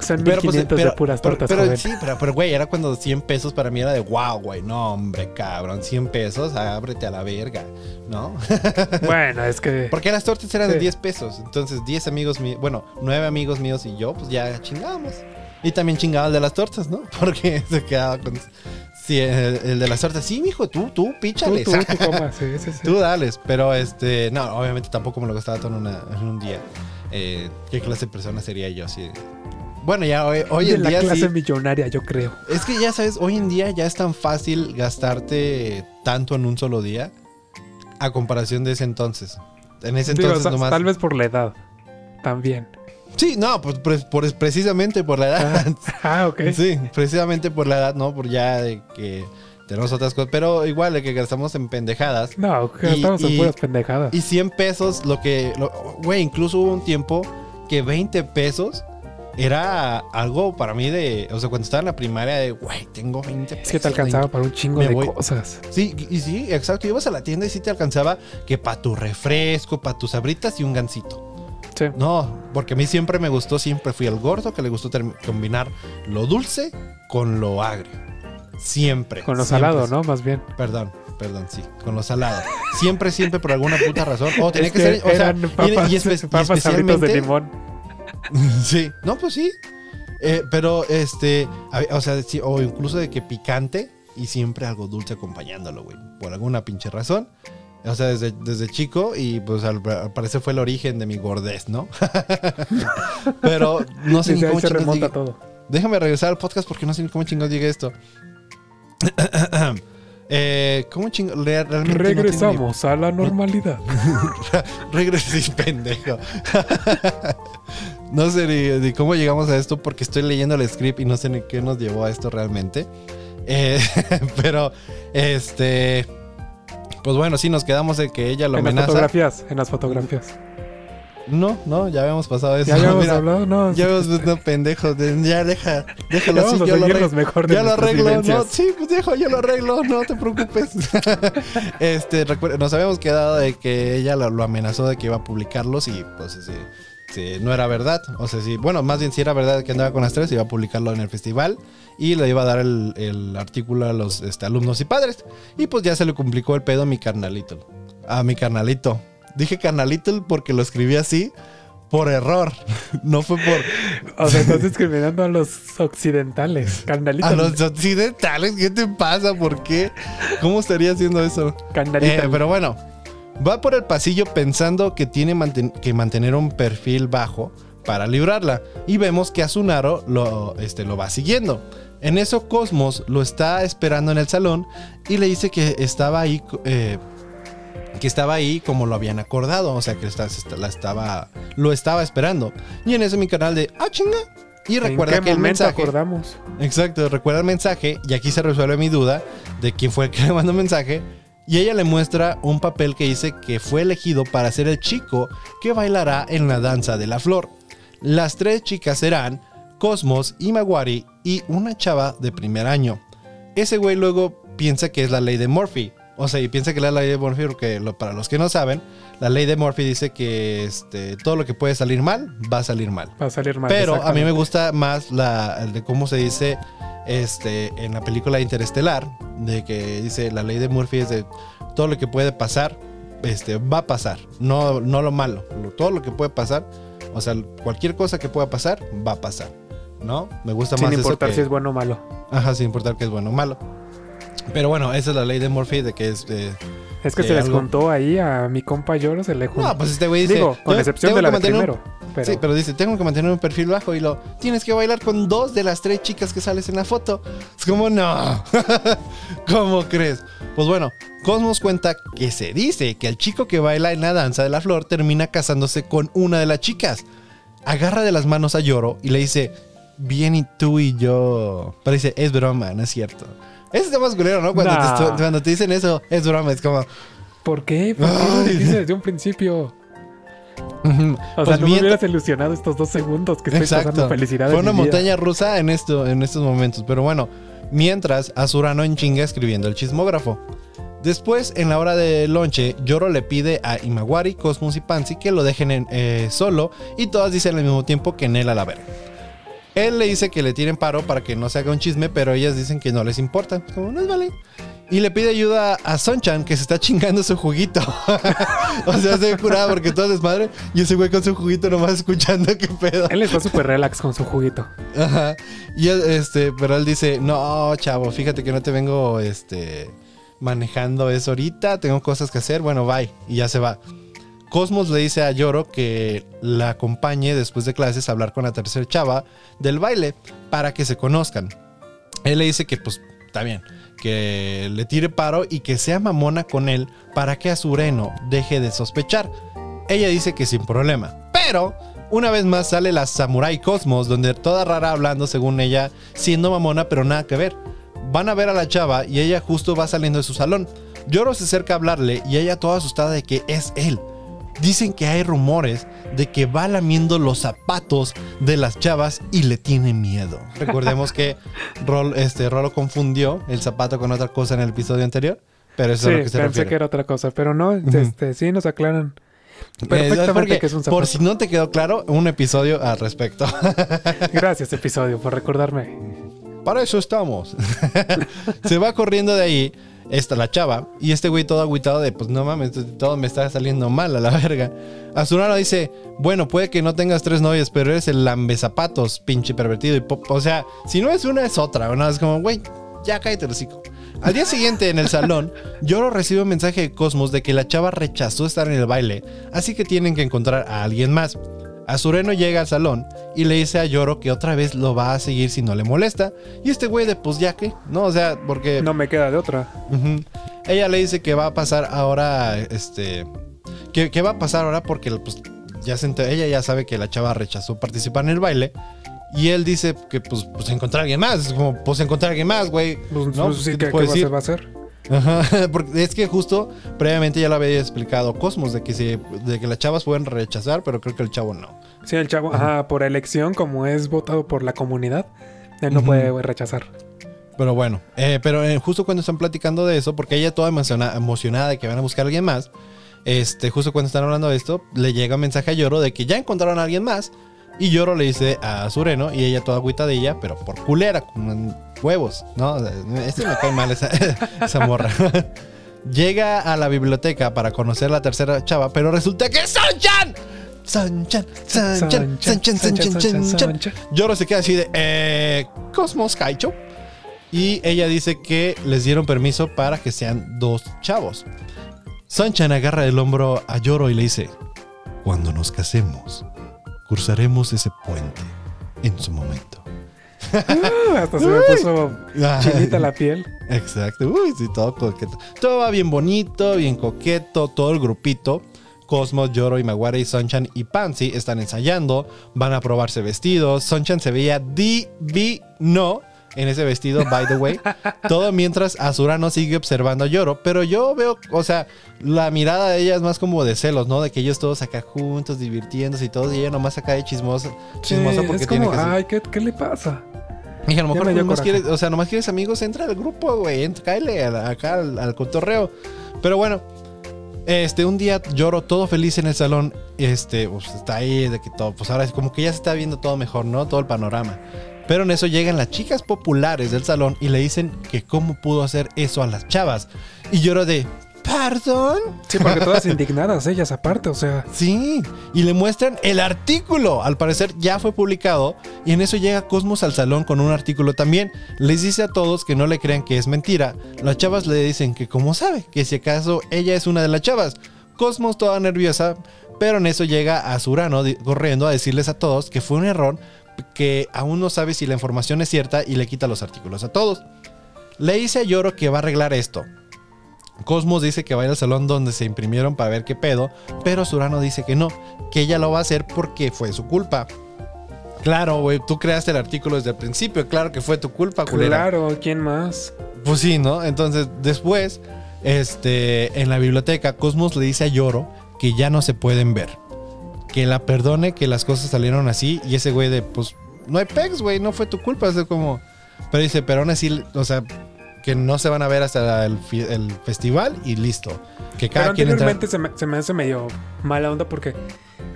Son Pero, pues, 1500 pero- de puras pero- tortas, pero, joven. sí, pero, pero, güey, era cuando 100 pesos para mí era de wow, güey. No, hombre, cabrón, 100 pesos, ábrete a la verga, ¿no? Bueno, es que. Porque las tortas eran de Sí. 10 pesos. Entonces, 10 amigos míos, bueno, 9 amigos míos y yo, pues ya chingábamos. Y también chingaba el de las tortas, ¿no? Porque se quedaba con. Sí, el, el de las tortas, sí, mijo, tú, tú, Tú, píchales. tú, tú comas, sí, sí. Tú dales, pero este, no, obviamente tampoco me lo gastaba todo en, una- en un día. Eh, ¿Qué clase de persona sería yo? Sí. Bueno, ya hoy, hoy de en la día clase sí. millonaria, yo creo. Es que ya sabes, hoy en día ya es tan fácil gastarte tanto en un solo día a comparación de ese entonces. En ese Digo, entonces nomás. Tal vez por la edad. También. Sí, no, pues por, por- precisamente por la edad. Ah, ok. Sí, precisamente por la edad, ¿no? Por ya de que tenemos otras cosas. Pero igual de que gastamos en pendejadas. No, gastamos Y- en y- puras pendejadas. Y 100 pesos, lo que. Güey, incluso hubo un tiempo que 20 pesos era algo para mí de. O sea, cuando estaba en la primaria, de, güey, tengo 20 pesos. es que te alcanzaba para un chingo de voy. cosas. Sí, y sí, exacto. Ibas a la tienda y sí te alcanzaba que para tu refresco, para tus abritas y un gansito. Sí. No, porque a mí siempre me gustó, siempre fui el gordo que le gustó combinar lo dulce con lo agrio. Siempre. Con lo siempre. salado, ¿no? Más bien. Perdón, perdón, sí, con lo salado. Siempre, siempre, por alguna puta razón. O tenía Es que, ser, o sea, y- papas, y, espe- y de limón. Sí, no, pues sí. Eh, pero, este, o sea, sí, o incluso de que picante y siempre algo dulce acompañándolo, güey. Por alguna pinche razón. O sea, desde, desde chico y pues al, al parecer fue el origen de mi gordez, ¿no? pero no sé ni cómo se remonta llegué- todo. Déjame regresar al podcast porque no sé ni cómo chingados llegué esto. eh, ¿Cómo chingados? Realmente no tengo ni- Regresamos a la normalidad. Regresé, pendejo. No sé ni, ni cómo llegamos a esto porque estoy leyendo el script y no sé ni qué nos llevó a esto realmente. Eh, pero, este. Pues bueno, sí, nos quedamos en que ella lo en las amenaza. fotografías, en las fotografías. No, no, ya habíamos pasado eso. Ya habíamos Mira, hablado, no. Ya habíamos no, pendejo. de- Ya deja, déjalo Ya así, yo lo arreglo. mejor Ya lo arreglo, no, sí, pues dejo, yo lo arreglo, no te preocupes. este, nos habíamos quedado de que ella lo, lo amenazó de que iba a publicarlos y pues sí, sí, no era verdad. O sea, sí, bueno, más bien si era verdad que andaba con las tres, iba a publicarlo en el festival y le iba a dar el, el artículo a los este, alumnos y padres. Y pues ya se le complicó el pedo a mi carnalito. A mi carnalito. Dije carnalito porque lo escribí así por error. No fue por, O sea, estás discriminando a los occidentales. Carnalito. A los occidentales, ¿qué te pasa? ¿Por qué? ¿Cómo estaría haciendo eso? Carnalito. Eh, pero bueno, va por el pasillo pensando que tiene manten- que mantener un perfil bajo para librarla. Y vemos que Asunaro lo, este, lo va siguiendo. En eso Cosmos lo está esperando en el salón y le dice que estaba ahí, eh, que estaba ahí como lo habían acordado, o sea que está- la estaba, lo estaba esperando. Y en eso mi canal de, ah chinga. Y recuerda ¿En qué que el mensaje, acordamos? Exacto, recuerda el mensaje y aquí se resuelve mi duda de quién fue el que le mandó el mensaje. Y ella le muestra un papel que dice que fue elegido para ser el chico que bailará en la danza de la flor. Las tres chicas serán Cosmos, Imawari y una chava de primer año. Ese güey luego piensa que es la ley de Murphy. O sea, y piensa que es la ley de Murphy porque para los que no saben, la ley de Murphy dice que este, todo lo que puede salir mal, va a salir mal. Va a salir mal. Pero a mí me gusta más la el de cómo se dice este en la película Interestelar, de que dice la ley de Murphy es de todo lo que puede pasar, este va a pasar, no no lo malo, lo- todo lo que puede pasar, o sea, cualquier cosa que pueda pasar va a pasar, ¿no? Me gusta Sin más importar eso si es bueno o malo. ajá, sin importar que es bueno o malo. Pero bueno, esa es la ley de Murphy de que es eh, Es que Sí, se les juntó ahí a mi compa Lloro, se le juntó. no, pues este güey dice, Digo, con "Yo excepción tengo de la que de mantener un- primero. pero... Sí, pero dice, tengo que mantener un perfil bajo y lo tienes que bailar con dos de las tres chicas que sales en la foto. Es como, no. ¿Cómo crees? Pues bueno, Cosmos cuenta que se dice que el chico que baila en la danza de la flor termina casándose con una de las chicas. Agarra de las manos a Lloro y le dice, bien y tú y yo. Pero dice, es broma, no es cierto. Eso está más culero, ¿no? Cuando, Nah. te, cuando te dicen eso, es broma, es como... ¿Por qué? ¿Por qué no dices desde un principio? O Pues sea, no me mientras- hubieras ilusionado estos dos segundos que estoy pasando felicidad. Fue una vida. montaña rusa en, esto, en estos momentos. Pero bueno, mientras Azurano en chinga escribiendo el chismógrafo. Después, en la hora de lonche, Yoro le pide a Imawari, Cosmos y Pansy que lo dejen en- eh, solo y todas dicen al mismo tiempo que Nel a la verga. Él le dice que le tiren paro para que no se haga un chisme, pero ellas dicen que no les importa. Como, no vale. Y le pide ayuda a Sonchan, que se está chingando su juguito. o sea, se ve curada porque todo es desmadre. Y ese güey con su juguito nomás escuchando qué pedo. Él está súper relax con su juguito. Ajá. Y él, este, pero él dice, no, chavo, fíjate que no te vengo, este, manejando eso ahorita, tengo cosas que hacer, bueno, bye. Y ya se va. Cosmos le dice a Yoro que la acompañe después de clases a hablar con la tercera chava del baile para que se conozcan. Él le dice que pues está bien, que le tire paro y que sea mamona con él para que Azureno deje de sospechar. Ella dice que sin problema, pero una vez más sale la Samurai Cosmos, donde toda rara hablando según ella, siendo mamona, pero nada que ver. Van a ver a la chava y ella justo va saliendo de su salón. Yoro se acerca a hablarle y ella toda asustada de que es él. Dicen que hay rumores de que va lamiendo los zapatos de las chavas y le tiene miedo. Recordemos que Rol, este, Rolo confundió el zapato con otra cosa en el episodio anterior, pero eso Sí, es lo que se pensé refiere. que era otra cosa, pero no, Ujú. este, sí nos aclaran Eh, perfectamente porque, que es un zapato. Por si no te quedó claro, un episodio al respecto. Gracias, episodio, por recordarme. Para eso estamos. se va corriendo de ahí. Está la chava. Y este güey todo agüitado de, pues no mames, todo me está saliendo mal a la verga. Azurano dice, bueno, puede que no tengas tres novias, pero eres el lambezapatos, pinche pervertido. Y pop- o sea, si no es una, es otra. ¿no? Es como, güey, ya cállate el hocico. Al día siguiente, en el salón, Yoro recibe un mensaje de Cosmos de que la chava rechazó estar en el baile, así que tienen que encontrar a alguien más. Azureno llega al salón y le dice a Yoro que otra vez lo va a seguir si no le molesta. Y este güey de pues ya que, ¿no? O sea, porque... No me queda de otra. Ella le dice que va a pasar ahora, este... Que, que va a pasar ahora porque pues ya se enter- ella ya sabe que la chava rechazó participar en el baile. Y él dice que pues, pues encontrar a alguien más. Es como, pues encontrar a alguien más, güey. Pues, ¿No? pues, sí, ¿Qué ¿qué, va a hacer? Ajá, porque es que justo previamente ya lo había explicado Cosmos de que, si, de que las chavas pueden rechazar, pero creo que el chavo no. Sí, el chavo, ajá, por elección, como es votado por la comunidad, él no puede rechazar. Pero bueno, eh, pero eh, justo cuando están platicando de eso, porque ella toda emociona- emocionada de que van a buscar a alguien más, este, justo cuando están hablando de esto, le llega un mensaje a Yoro de que ya encontraron a alguien más. Y Yoro le dice a Sureno, y ella toda agüitadilla, pero por culera, con huevos, ¿no? Este me cae mal esa, esa morra. Llega a la biblioteca para conocer la tercera chava, pero resulta que es. Sanchan, Sanchan, Sanchan, Sanchan, Sanchan. Sanchan. Yoro se queda así de, eh, Cosmos Kaicho. Y ella dice que les dieron permiso para que sean dos chavos. Sanchan agarra el hombro a Yoro y le dice, cuando nos casemos, cruzaremos ese puente en su momento. Ah, hasta se me puso chinita la piel. Exacto. Uy, sí, todo coqueto. Todo va bien bonito, bien coqueto, todo el grupito. Cosmos, Yoro, Imaguara y Sonchan y Pansy están ensayando, van a probarse vestidos. Sonchan se veía divino en ese vestido, by the way. Todo mientras Azurano sigue observando a Yoro, pero yo veo, o sea, la mirada de ella es más como de celos, ¿no? De que ellos todos acá juntos, divirtiéndose y todo, y ella nomás acá de chismosa, chismosa Sí, porque es tiene como, que ay, ¿qué, ¿qué le pasa? Dije, a lo mejor nomás quieres, o sea, nomás quieres amigos, entra al grupo, güey. entra- Cáele acá al, al cotorreo. Pero bueno, este, un día lloro todo feliz en el salón. Este, pues está ahí de que todo, pues ahora es como que ya se está viendo todo mejor, ¿no? Todo el panorama. Pero en eso llegan las chicas populares del salón y le dicen que cómo pudo hacer eso a las chavas. Y lloro de, ¿perdón? Sí, porque todas indignadas ellas aparte, o sea, Sí, y le muestran el artículo. Al parecer ya fue publicado y en eso llega Cosmos al salón con un artículo también. Les dice a todos que no le crean que es mentira. Las chavas le dicen que cómo sabe, que si acaso ella es una de las chavas. Cosmos toda nerviosa Pero en eso llega Azurano corriendo a decirles a todos que fue un error, que aún no sabe si la información es cierta y le quita los artículos a todos. Le dice a Yoro que va a arreglar esto. Cosmos dice que va a ir al salón donde se imprimieron para ver qué pedo, pero Azurano dice que no, que ella lo va a hacer porque fue su culpa. Claro, güey, tú creaste el artículo desde el principio, claro que fue tu culpa, culera. Claro, ¿quién más? Pues sí, ¿no? Entonces, después, este, en la biblioteca, Cosmos le dice a Yoro que ya no se pueden ver. Que la perdone, que las cosas salieron así. Y ese güey de, pues, no hay pegs, güey, no fue tu culpa. Es como. Pero dice, pero aún así, o sea, que no se van a ver hasta el, festival y listo. Que cada Pero quien entra. anteriormente se me, se me hace medio mala onda porque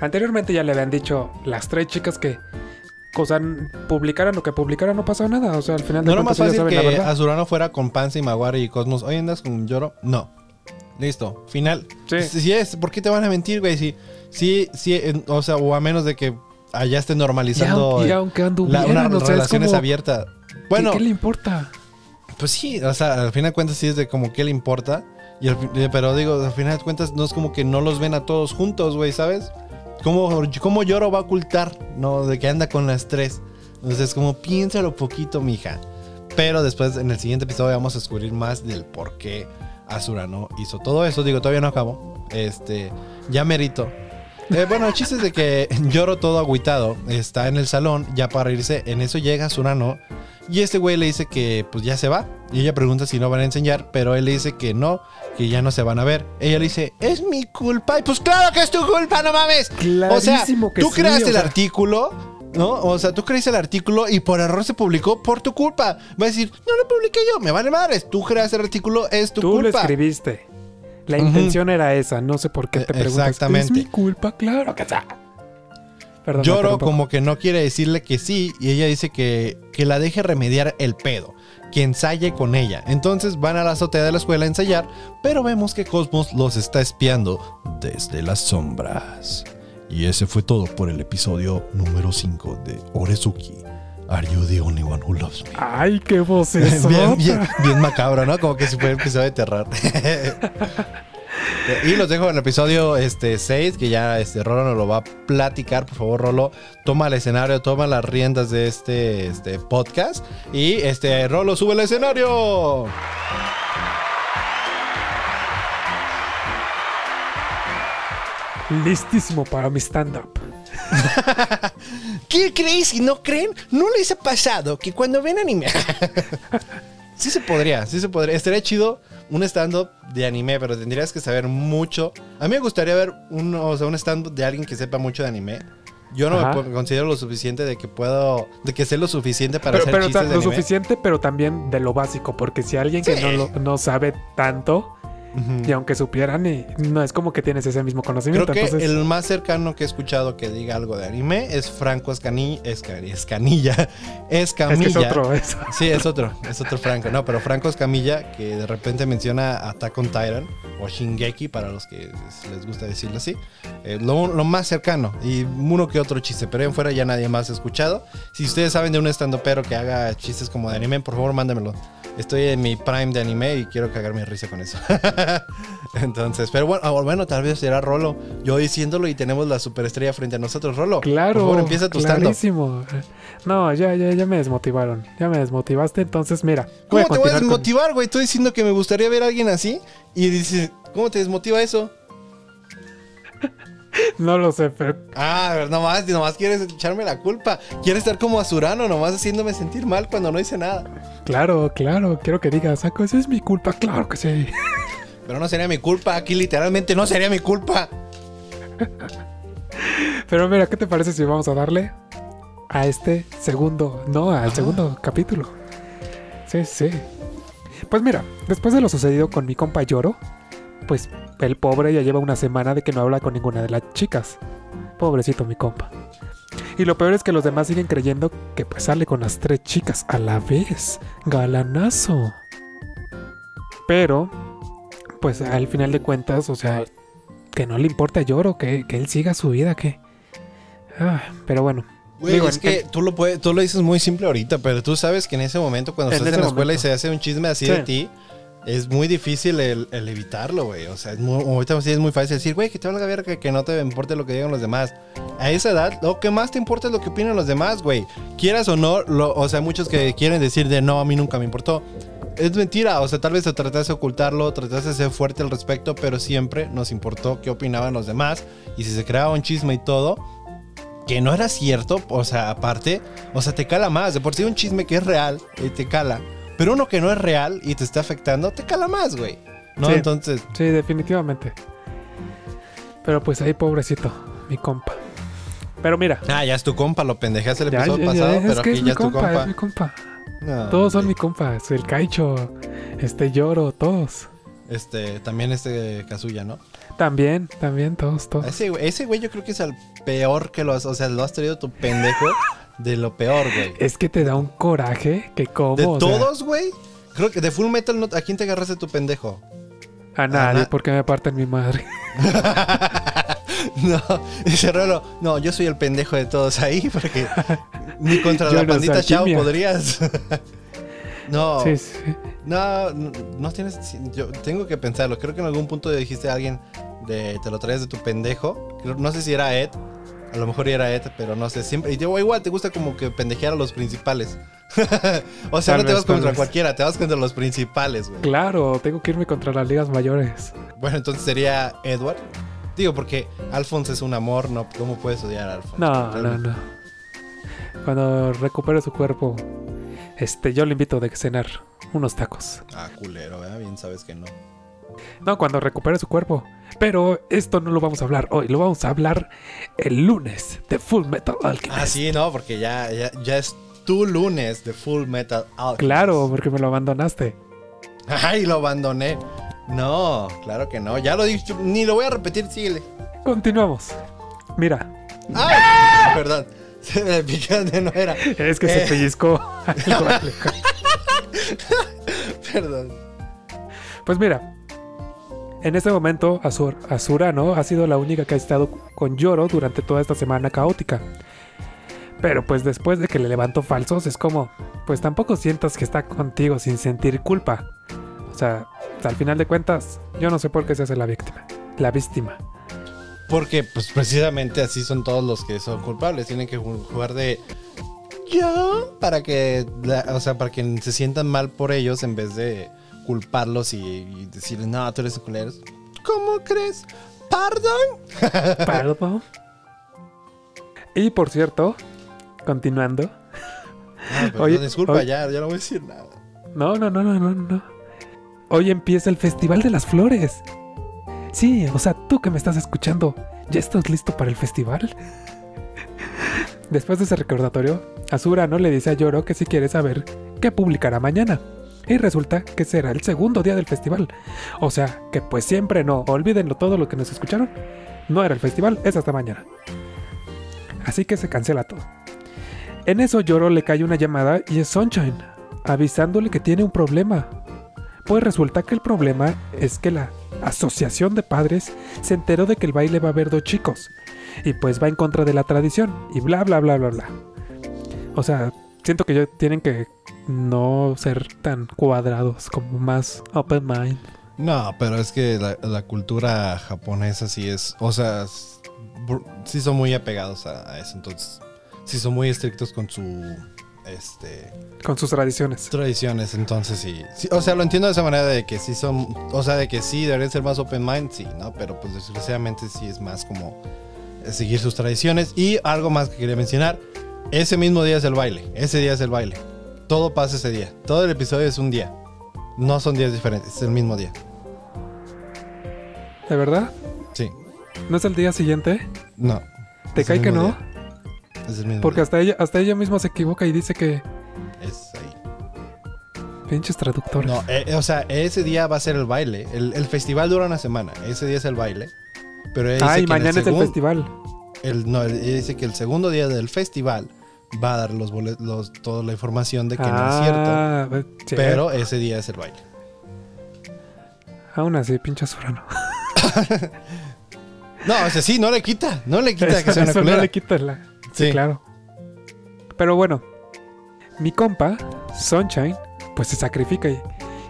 anteriormente ya le habían dicho las tres chicas que sea, publicaran lo que publicaran no pasaba nada. O sea, al final de ¿No era más fácil que. Azurano fuera con Pansy, Maguire y Cosmos? ¿Hoy andas con Yoro? No. Listo. Final. Sí. Si, si es, ¿por qué te van a mentir, güey? Si, si, si, en- o sea, o a menos de que allá esté normalizando aun- y eh, aunque la, una o sea, es relación es como, abierta. ¿qué- Bueno, ¿qué, le importa? pues sí, o sea, al final de cuentas sí es de como qué le importa. Y eh, pero digo, al final de cuentas no es como que no los ven a todos juntos, güey, ¿sabes? ¿Cómo, ¿Cómo Yoro va a ocultar, no? De que anda con las tres. Entonces, como piénsalo poquito, mija. Pero después, en el siguiente episodio, vamos a descubrir más del por qué Azurano hizo todo eso. Digo, todavía no acabo. Este, ya merito. Eh, bueno, el chiste es de que Yoro todo agüitado está en el salón ya para irse. En eso llega Azurano y este güey le dice que pues ya se va. Y ella pregunta si no van a enseñar, pero él le dice que no, que ya no se van a ver. Ella le dice, es mi culpa. Y pues claro que es tu culpa, no mames. O sea, Clarísimo que tú sí, creaste o el sea. artículo, ¿no? O sea, tú creaste el artículo y por error se publicó por tu culpa. Va a decir, no lo publiqué yo, me vale madres. Tú creaste el artículo, es tu Tú lo culpa. escribiste. La intención era esa. No sé por qué te Eh, preguntas. exactamente. Es mi culpa, claro que sí. Perdón, Lloro como que no quiere decirle que sí y ella dice que, que la deje remediar el pedo, que ensaye con ella. Entonces van a la azotea de la escuela a ensayar, pero vemos que Cosmos los está espiando desde las sombras. Y ese fue todo por el episodio número 5 de Orezuki. Are you the only one who loves me? Ay, qué voz es. bien, bien, bien macabro, ¿no? Como que si fuera un episodio de terror. y los dejo en el episodio este, 6, que ya este, Rolo nos lo va a platicar. Por favor, Rolo, toma el escenario, toma las riendas de este, este podcast. Y este, Rolo, sube el escenario. Listísimo para mi stand-up. ¿Qué creéis y no creen? ¿No les ha pasado que cuando ven anime... sí se podría, sí se podría. Estaría chido un stand-up de anime, pero tendrías que saber mucho. A mí me gustaría ver un, o sea, un stand-up de alguien que sepa mucho de anime. Yo no Ajá. me considero lo suficiente de que puedo... De que sé lo suficiente para Pero, hacer pero chistes de lo anime. suficiente, pero también de lo básico. Porque si alguien que no, lo- no sabe tanto, Y aunque supieran, y no es como que tienes ese mismo Creo conocimiento. que entonces, el más cercano que he escuchado que diga algo de anime es Franco Escani- Esca- Escanilla. Escamilla. es que es otro. es- Sí, es otro, es otro Franco. No, pero Franco Escamilla, que de repente menciona Attack on Titan o Shingeki, para los que les gusta decirlo así. Eh, lo, lo más cercano y uno que otro chiste, pero en fuera ya nadie más ha escuchado. Si ustedes saben de un estandopero que haga chistes como de anime, por favor, mándamelo. Estoy en mi prime de anime y quiero cagarme risa con eso. Entonces, pero bueno, ah, bueno, tal vez será Rolo. Yo diciéndolo y tenemos la superestrella frente a nosotros. Rolo, Claro. por favor, empieza tu clarísimo. No, ya, ya, ya me desmotivaron. Ya me desmotivaste. Entonces, mira. ¿Cómo te voy a con- desmotivar, güey? Estoy diciendo que me gustaría ver a alguien así y dices, ¿cómo te desmotiva eso? No lo sé, pero Ah, nomás, nomás quieres echarme la culpa. Quieres estar como Azurano, nomás haciéndome sentir mal cuando no hice nada. claro, claro. Quiero que digas, Saco, esa es mi culpa. Claro que sí. Pero no sería mi culpa, aquí literalmente no sería mi culpa. Pero mira, ¿qué te parece si vamos a darle a este segundo, no, al segundo capítulo? Sí, sí. Pues mira, después de lo sucedido con mi compa Lloro, pues el pobre ya lleva una semana de que no habla con ninguna de las chicas. Pobrecito mi compa. Y lo peor es que los demás siguen creyendo que pues sale con las tres chicas a la vez. Galanazo. Pero, pues al final de cuentas, o sea, que no le importa a Lloro, que, que él siga su vida, que... Ah, pero bueno. Güey, Digo, es en- que tú lo, puedes, tú lo dices muy simple ahorita, pero tú sabes que en ese momento cuando En estás en la escuela y se hace un chisme así Sí. de ti, es muy difícil el, evitarlo, güey. O sea, es muy, ahorita sí es muy fácil decir, güey, que te valga verga, que no te importe lo que digan los demás. A esa edad, lo que más te importa es lo que opinan los demás, güey. Quieras o no, o sea, muchos que quieren decir de no, a mí nunca me importó. Es mentira, o sea, tal vez te trataste de ocultarlo, trataste de ser fuerte al respecto, pero siempre nos importó qué opinaban los demás. Y si se creaba un chisme y todo, que no era cierto, o sea, aparte, o sea, te cala más. De por sí un chisme que es real y te cala, pero uno que no es real y te está afectando, te cala más, güey. ¿No? Sí. Entonces, Sí, definitivamente. Pero pues ahí, pobrecito, mi compa. Pero mira. ah, ya es tu compa, lo pendejaste el ya- episodio ya- pasado, pero aquí es ya mi es tu compa, es mi compa. No, Todos son mi compas. El Caicho, este Lloro, todos. Este, también este Kazuya, ¿no? También, también, todos, todos. Ese, ese güey yo creo que es el peor que lo has, o sea, lo has traído tu pendejo de lo peor, güey. Es que te da un coraje que como. De o todos, güey. Creo que de Full Metal, no- ¿a quién te agarraste tu pendejo? a nadie, na- porque me parten mi madre. no, dice Rolo, no, yo soy el pendejo de todos ahí porque ni contra la no pandita Chao podrías. no, Sí, sí. no, no, tienes. Yo tengo que pensarlo. Creo que en algún punto dijiste a alguien de te lo traes de tu pendejo. No sé si era Ed. A lo mejor era Ed, pero no sé. Siempre. Y yo, igual te gusta como que pendejear a los principales. o sea, Tal no te vez, vas contra vez. cualquiera, te vas contra los principales, güey. Claro, tengo que irme contra las ligas mayores. Bueno, entonces sería Edward. Digo, porque Alphonse es un amor, ¿no? ¿Cómo puedes odiar a Alphonse? No, no, no. Cuando recupere su cuerpo, este, yo le invito de cenar unos tacos. Ah, culero, ¿eh? Bien sabes que no. No, cuando recupere su cuerpo. Pero esto no lo vamos a hablar hoy, lo vamos a hablar el lunes de Full Metal Alchemist. Ah, sí, no, porque ya, ya, ya es tu lunes de Full Metal Alchemist. Claro, porque me lo abandonaste. Ay, lo abandoné. No, claro que no. Ya lo dije, ni lo voy a repetir, síguele. Continuamos. Mira, Ay, perdón. Se me picante, no era. es que Eh. se pellizcó. algo, Alejo. Perdón. Pues mira, en este momento Azur, Azura, ¿no? Ha sido la única que ha estado con Yoro durante toda esta semana caótica. Pero pues después de que le levantó falsos es como, pues tampoco sientas que está contigo sin sentir culpa. O sea, al final de cuentas, yo no sé por qué se hace la víctima. La víctima. Porque, pues precisamente así son todos los que son culpables. Tienen que ju- jugar de. Yo. Para que. o sea, para que se sientan mal por ellos en vez de culparlos y, y decirles, no, tú eres un culero. ¿Cómo crees? ¿Pardon? Perdón. Y por cierto, continuando. Ah, no, disculpa, ya, ya no voy a decir nada. No, no, no, no, no, no. Hoy empieza el Festival de las Flores. Sí, o sea, tú que me estás escuchando, ¿ya estás listo para el festival? Después de ese recordatorio, Azura no le dice a Yoro que si quiere saber qué publicará mañana. Y resulta que será el segundo día del festival. O sea, que pues siempre no, olvídenlo todo lo que nos escucharon. No era el festival, es hasta mañana. Así que se cancela todo. En eso Yoro le cae una llamada y es Sunshine, avisándole que tiene un problema. Pues resulta que el problema es que la asociación de padres se enteró de que el baile va a haber dos chicos. Y pues va en contra de la tradición. Y bla bla bla bla bla. O sea, siento que ya tienen que no ser tan cuadrados, como más open mind. No, pero es que la, la cultura japonesa sí es, o sea, sí son muy apegados a, a eso, entonces sí son muy estrictos con su, este, Con sus tradiciones. tradiciones, entonces sí, sí, o sea, lo entiendo de esa manera de que sí son, o sea, de que sí deberían ser más open mind, sí, ¿no? Pero pues desgraciadamente sí es más como eh, seguir sus tradiciones y algo más que quería mencionar, ese mismo día es el baile, ese día es el baile, todo pasa ese día, todo el episodio es un día, no son días diferentes, es el mismo día, ¿De verdad? sí. ¿No es el día siguiente? No. ¿Te cae que no? día. Es el mismo Porque día. hasta ella, hasta ella misma se equivoca y dice que Es ahí. pinches traductores. No, eh, o sea, ese día va a ser el baile. El, el festival dura una semana. Ese día es el baile. Pero ella dice que en mañana es el festival. El- no, ella dice que el segundo día del festival va a dar los boletos, los, toda la información de que no es cierto. Ah, sí. Pero ese día es el baile. Aún así, pinche Azura No, o sea, sí, no le quita. No le quita que sea una no le quita la. Sí, Sí. claro. Pero bueno, mi compa, Sunshine, pues se sacrifica y,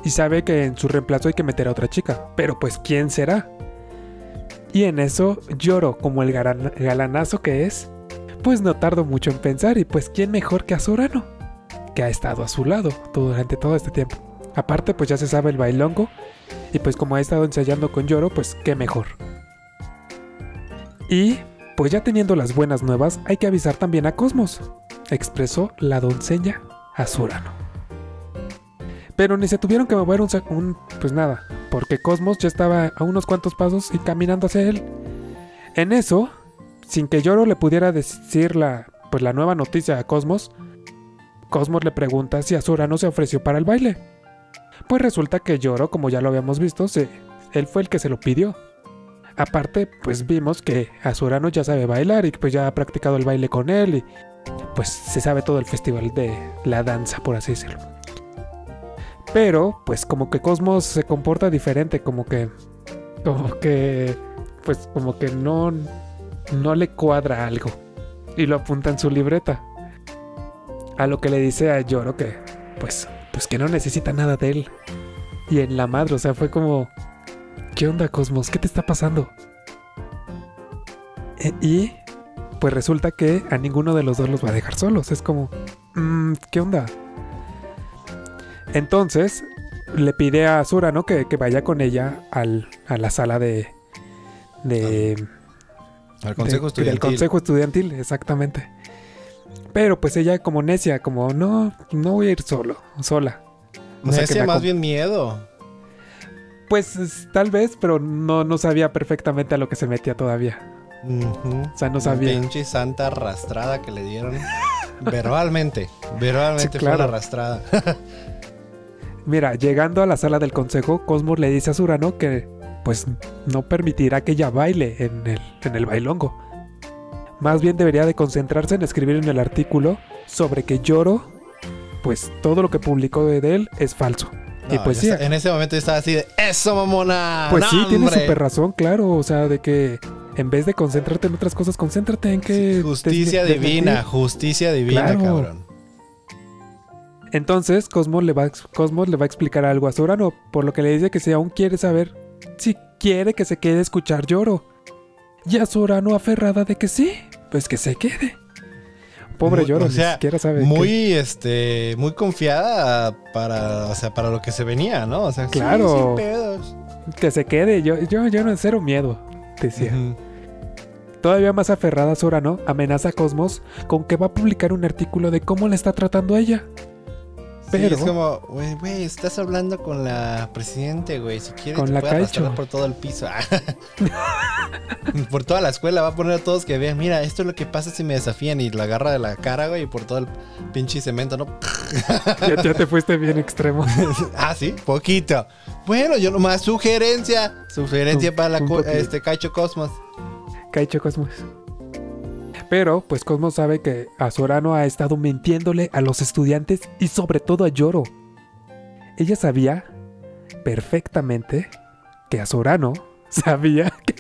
y sabe que en su reemplazo hay que meter a otra chica. Pero pues, ¿quién será? Y en eso lloro como el galanazo que es. Pues no tardo mucho en pensar y pues ¿quién mejor que Azurano? Que ha estado a su lado durante todo este tiempo. Aparte pues ya se sabe el bailongo y pues como ha estado ensayando con Lloro pues qué mejor. Y pues ya teniendo las buenas nuevas hay que avisar también a Cosmos. Expresó la doncella Azurano. Pero ni se tuvieron que mover un, un- pues nada, porque Cosmos ya estaba a unos cuantos pasos y caminando hacia él. En eso, sin que Yoro le pudiera decir la, pues la nueva noticia a Cosmos, Cosmos le pregunta si Azura no se ofreció para el baile. Pues resulta que Yoro, como ya lo habíamos visto, él fue el que se lo pidió. Aparte, pues vimos que Azurano ya sabe bailar y pues ya ha practicado el baile con él y pues se sabe todo el festival de la danza, por así decirlo. Pero, pues como que Cosmos se comporta diferente, como que. Como que. Pues como que no. No le cuadra algo. Y lo apunta en su libreta. A lo que le dice a Yoro que. Pues. Pues que no necesita nada de él. Y en la madre, o sea, fue como. ¿Qué onda, Cosmos? ¿Qué te está pasando? E- y. Pues resulta que a ninguno de los dos los va a dejar solos. Es como. mm, ¿Qué onda? Entonces, le pide a Azura, ¿no? Que, que vaya con ella al, a la sala de. de. Al consejo de- estudiantil. Del consejo estudiantil, exactamente. Pero pues ella como necia, como no, no voy a ir solo, sola. O sea, que más bien miedo. Pues es- tal vez, pero no, no sabía perfectamente a lo que se metía todavía. O sea, no sabía. Pinche santa arrastrada que le dieron. verbalmente. Verbalmente Sí, fue la claro. arrastrada. Mira, llegando a la sala del consejo, Cosmos le dice a Surano que pues no permitirá que ella baile en el, en el bailongo. Más bien debería de concentrarse en escribir en el artículo sobre que Lloro, pues todo lo que publicó de él es falso. y pues sí, en ese momento yo estaba así de ¡Eso, mamona! pues ¡No, sí, tiene hombre!". súper razón, claro. O sea, de que en vez de concentrarte en otras cosas, concéntrate en que... Justicia divina, justicia divina, Claro. cabrón. Entonces Cosmos le, va, Cosmos le va a explicar algo a Sorano, por lo que le dice que si aún quiere saber, si quiere que se quede a escuchar lloro. Y a Sorano aferrada de que sí, pues que se quede. Pobre lloro, o sea, ni siquiera sabe. Muy, este, muy confiada para, o sea, para lo que se venía, ¿no? O sea, sí, Claro. sin pedos. que, se quede. Yo, yo, yo no cero miedo, decía. Todavía más aferrada Sorano amenaza a Cosmos con que va a publicar un artículo de cómo le está tratando a ella. Sí, Pero- es como, güey, güey, estás hablando con la presidente, güey. Si quieres, Con te la puede arrastrar por todo el piso. por toda la escuela va a poner a todos que vean, mira, esto es lo que pasa si me desafían y la agarra de la cara, güey, y por todo el pinche cemento, ¿no? Ya, ya te fuiste bien extremo. ah, sí, poquito. Bueno, yo nomás sugerencia, sugerencia Un- para la este Caicho Cosmos. Caicho Cosmos. Pero, pues Cosmos sabe que Azorano ha estado mintiéndole a los estudiantes y sobre todo a Yoro. Ella sabía perfectamente que Azorano sabía que,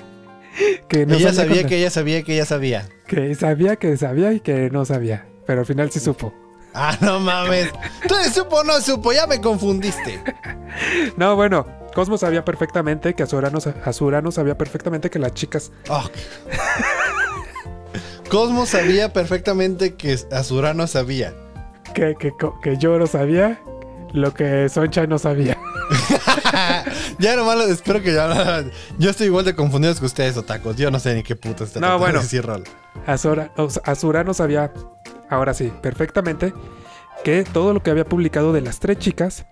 que no ella sabía que ella sabía que ella sabía. que sabía que sabía y que no sabía. Pero al final sí supo. Ah, no mames. Tú supo o no supo, ya me confundiste. No, bueno, Cosmos sabía perfectamente que Azorano, Azurano sabía perfectamente que las chicas Oh. Cosmos sabía perfectamente que Azurano sabía. que, que, que Yoro sabía lo que Soncha no sabía. ya nomás lo- espero que ya Yo estoy igual de confundido que ustedes, otacos. Yo no sé ni qué puto está No, bueno. de decir rol. Azora, o sea, Azurano sabía, ahora sí, perfectamente, que todo lo que había publicado de las tres chicas,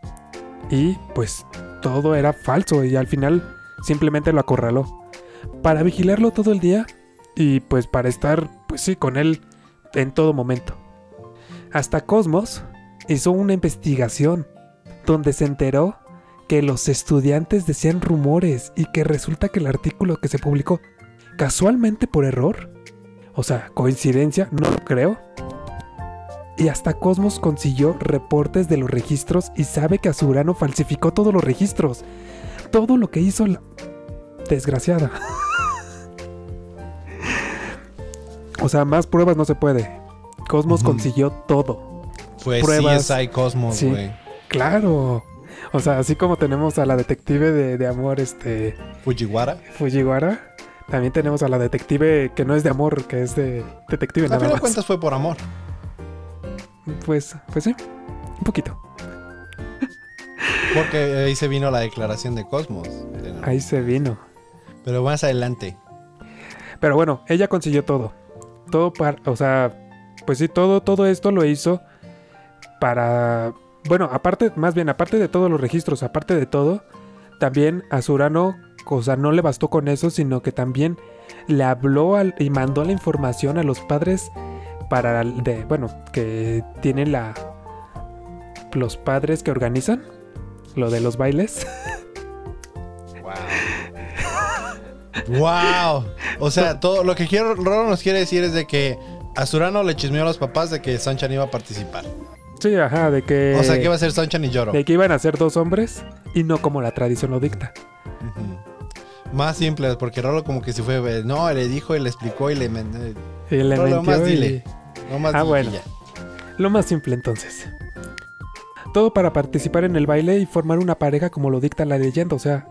y pues todo era falso, y al final simplemente lo acorraló. Para vigilarlo todo el día, y pues para estar, pues sí, con él en todo momento. Hasta Cosmos hizo una investigación donde se enteró que los estudiantes decían rumores y que resulta que el artículo que se publicó casualmente por error o sea, coincidencia, no lo creo. Y hasta Cosmos consiguió reportes de los registros y sabe que Azurano falsificó todos los registros. Todo lo que hizo la desgraciada. o sea, más pruebas no se puede. Cosmos consiguió todo. Pues Pruebas. CSI Cosmos, Sí. güey. Claro. O sea, así como tenemos a la detective de, de amor, este, Fujiwara. Fujiwara, también tenemos a la detective que no es de amor, que es de detective A nada de más. cuentas fue por amor. Pues, pues sí, un poquito. Porque ahí se vino la declaración de Cosmos. Ahí se vino. Pero más adelante. Pero bueno, ella consiguió todo. Todo para, o sea, pues sí, todo, todo esto lo hizo para, bueno, aparte, más bien, aparte de todos los registros, aparte de todo, también a Surano, o sea, no le bastó con eso, sino que también le habló al- y mandó la información a los padres para, bueno, que tienen la, los padres que organizan lo de los bailes. Wow. Wow. O sea, todo lo que quiero, Roro nos quiere decir es de que Azurano le chismeó a los papás de que Sanchan iba a participar. Sí, ajá, de que... O sea, que iba a ser Sanchan y Yoro. De que iban a ser dos hombres y no como la tradición lo dicta. Más simple, porque Rolo como que se fue, eh, no, le dijo y le explicó y le... men- Y le No, lo mintió más y- dile. No más Ah, dile bueno. Lo más simple entonces. Todo para participar en el baile y formar una pareja como lo dicta la leyenda. O sea,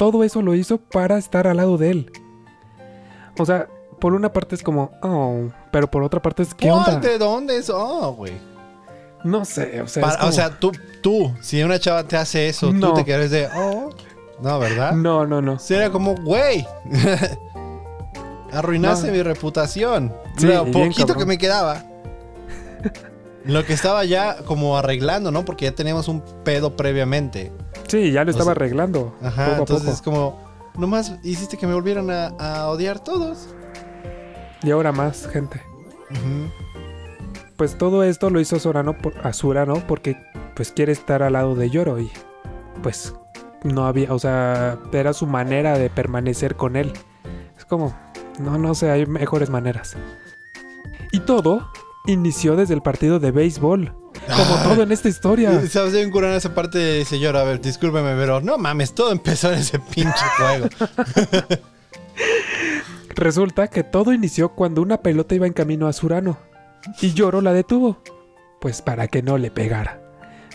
todo eso lo hizo para estar al lado de él. O sea, por una parte es como, oh, pero por otra parte es, ¿qué ¿Cuál? onda? ¿De dónde es? Oh, güey. No sé, o sea, Para- es como- O sea, tú, tú, si una chava te hace eso, No. tú te quedas de, oh, no, ¿verdad? no, no, no. Sería como, güey, arruinaste No. mi reputación. Sí, Lo poquito que me quedaba. Lo que estaba ya como arreglando, ¿no? Porque ya teníamos un pedo previamente. Sí, ya lo O estaba sea, arreglando. Ajá, poco a entonces poco. es como, nomás hiciste que me volvieran a, a odiar todos. Y ahora más, gente. Pues todo esto lo hizo Sorano por, a Surano porque pues quiere estar al lado de Yoro y pues no había, o sea, era su manera de permanecer con él. Es como, no, no sé, hay mejores maneras. Y todo inició desde el partido de béisbol, como Ay. todo en esta historia. ¿Sabes? Hay un en esa parte señor, a ver, discúlpeme, pero no mames, todo empezó en ese pinche juego. Resulta que todo inició cuando una pelota iba en camino a Surano y Yoro la detuvo, pues para que no le pegara.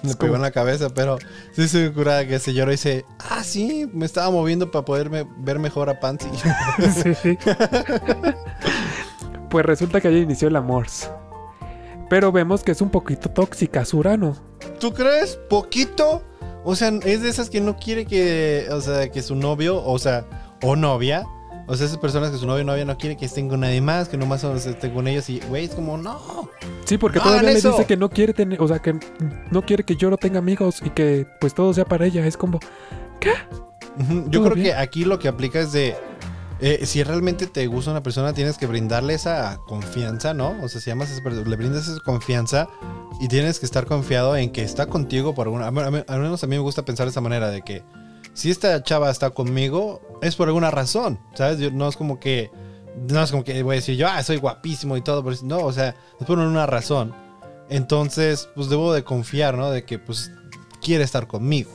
Me Es pegó como- en la cabeza, pero sí soy un cura que se lloró y dice, ah, sí, me estaba moviendo para poderme ver mejor a Pansy. Sí. pues resulta que allí inició el amor. Pero vemos que es un poquito tóxica Surano. ¿Tú crees? ¿Poquito? O sea, es de esas que no quiere que, o sea, que su novio, o sea, o novia, o sea, esas personas que su novio o novia no quiere que estén con nadie más, que nomás estén con ellos y, güey, es como, no. Sí, porque ¡No todavía le eso! dice que no quiere tener, o sea, que no quiere que Yoro tenga amigos y que pues todo sea para ella. Es como, Ujú, Yo creo bien. que aquí lo que aplica es de, eh, si realmente te gusta una persona, tienes que brindarle esa confianza, ¿no? O sea, si amas a esa persona, le brindas esa confianza y tienes que estar confiado en que está contigo por alguna... Al menos a mí me gusta pensar de esa manera, de que si esta chava está conmigo, es por alguna razón, ¿sabes? Yo- no es como que... No es como que voy a decir yo, ah, soy guapísimo y todo, no, o sea, es por una razón. Entonces, pues debo de confiar, ¿no? De que, pues, quiere estar conmigo.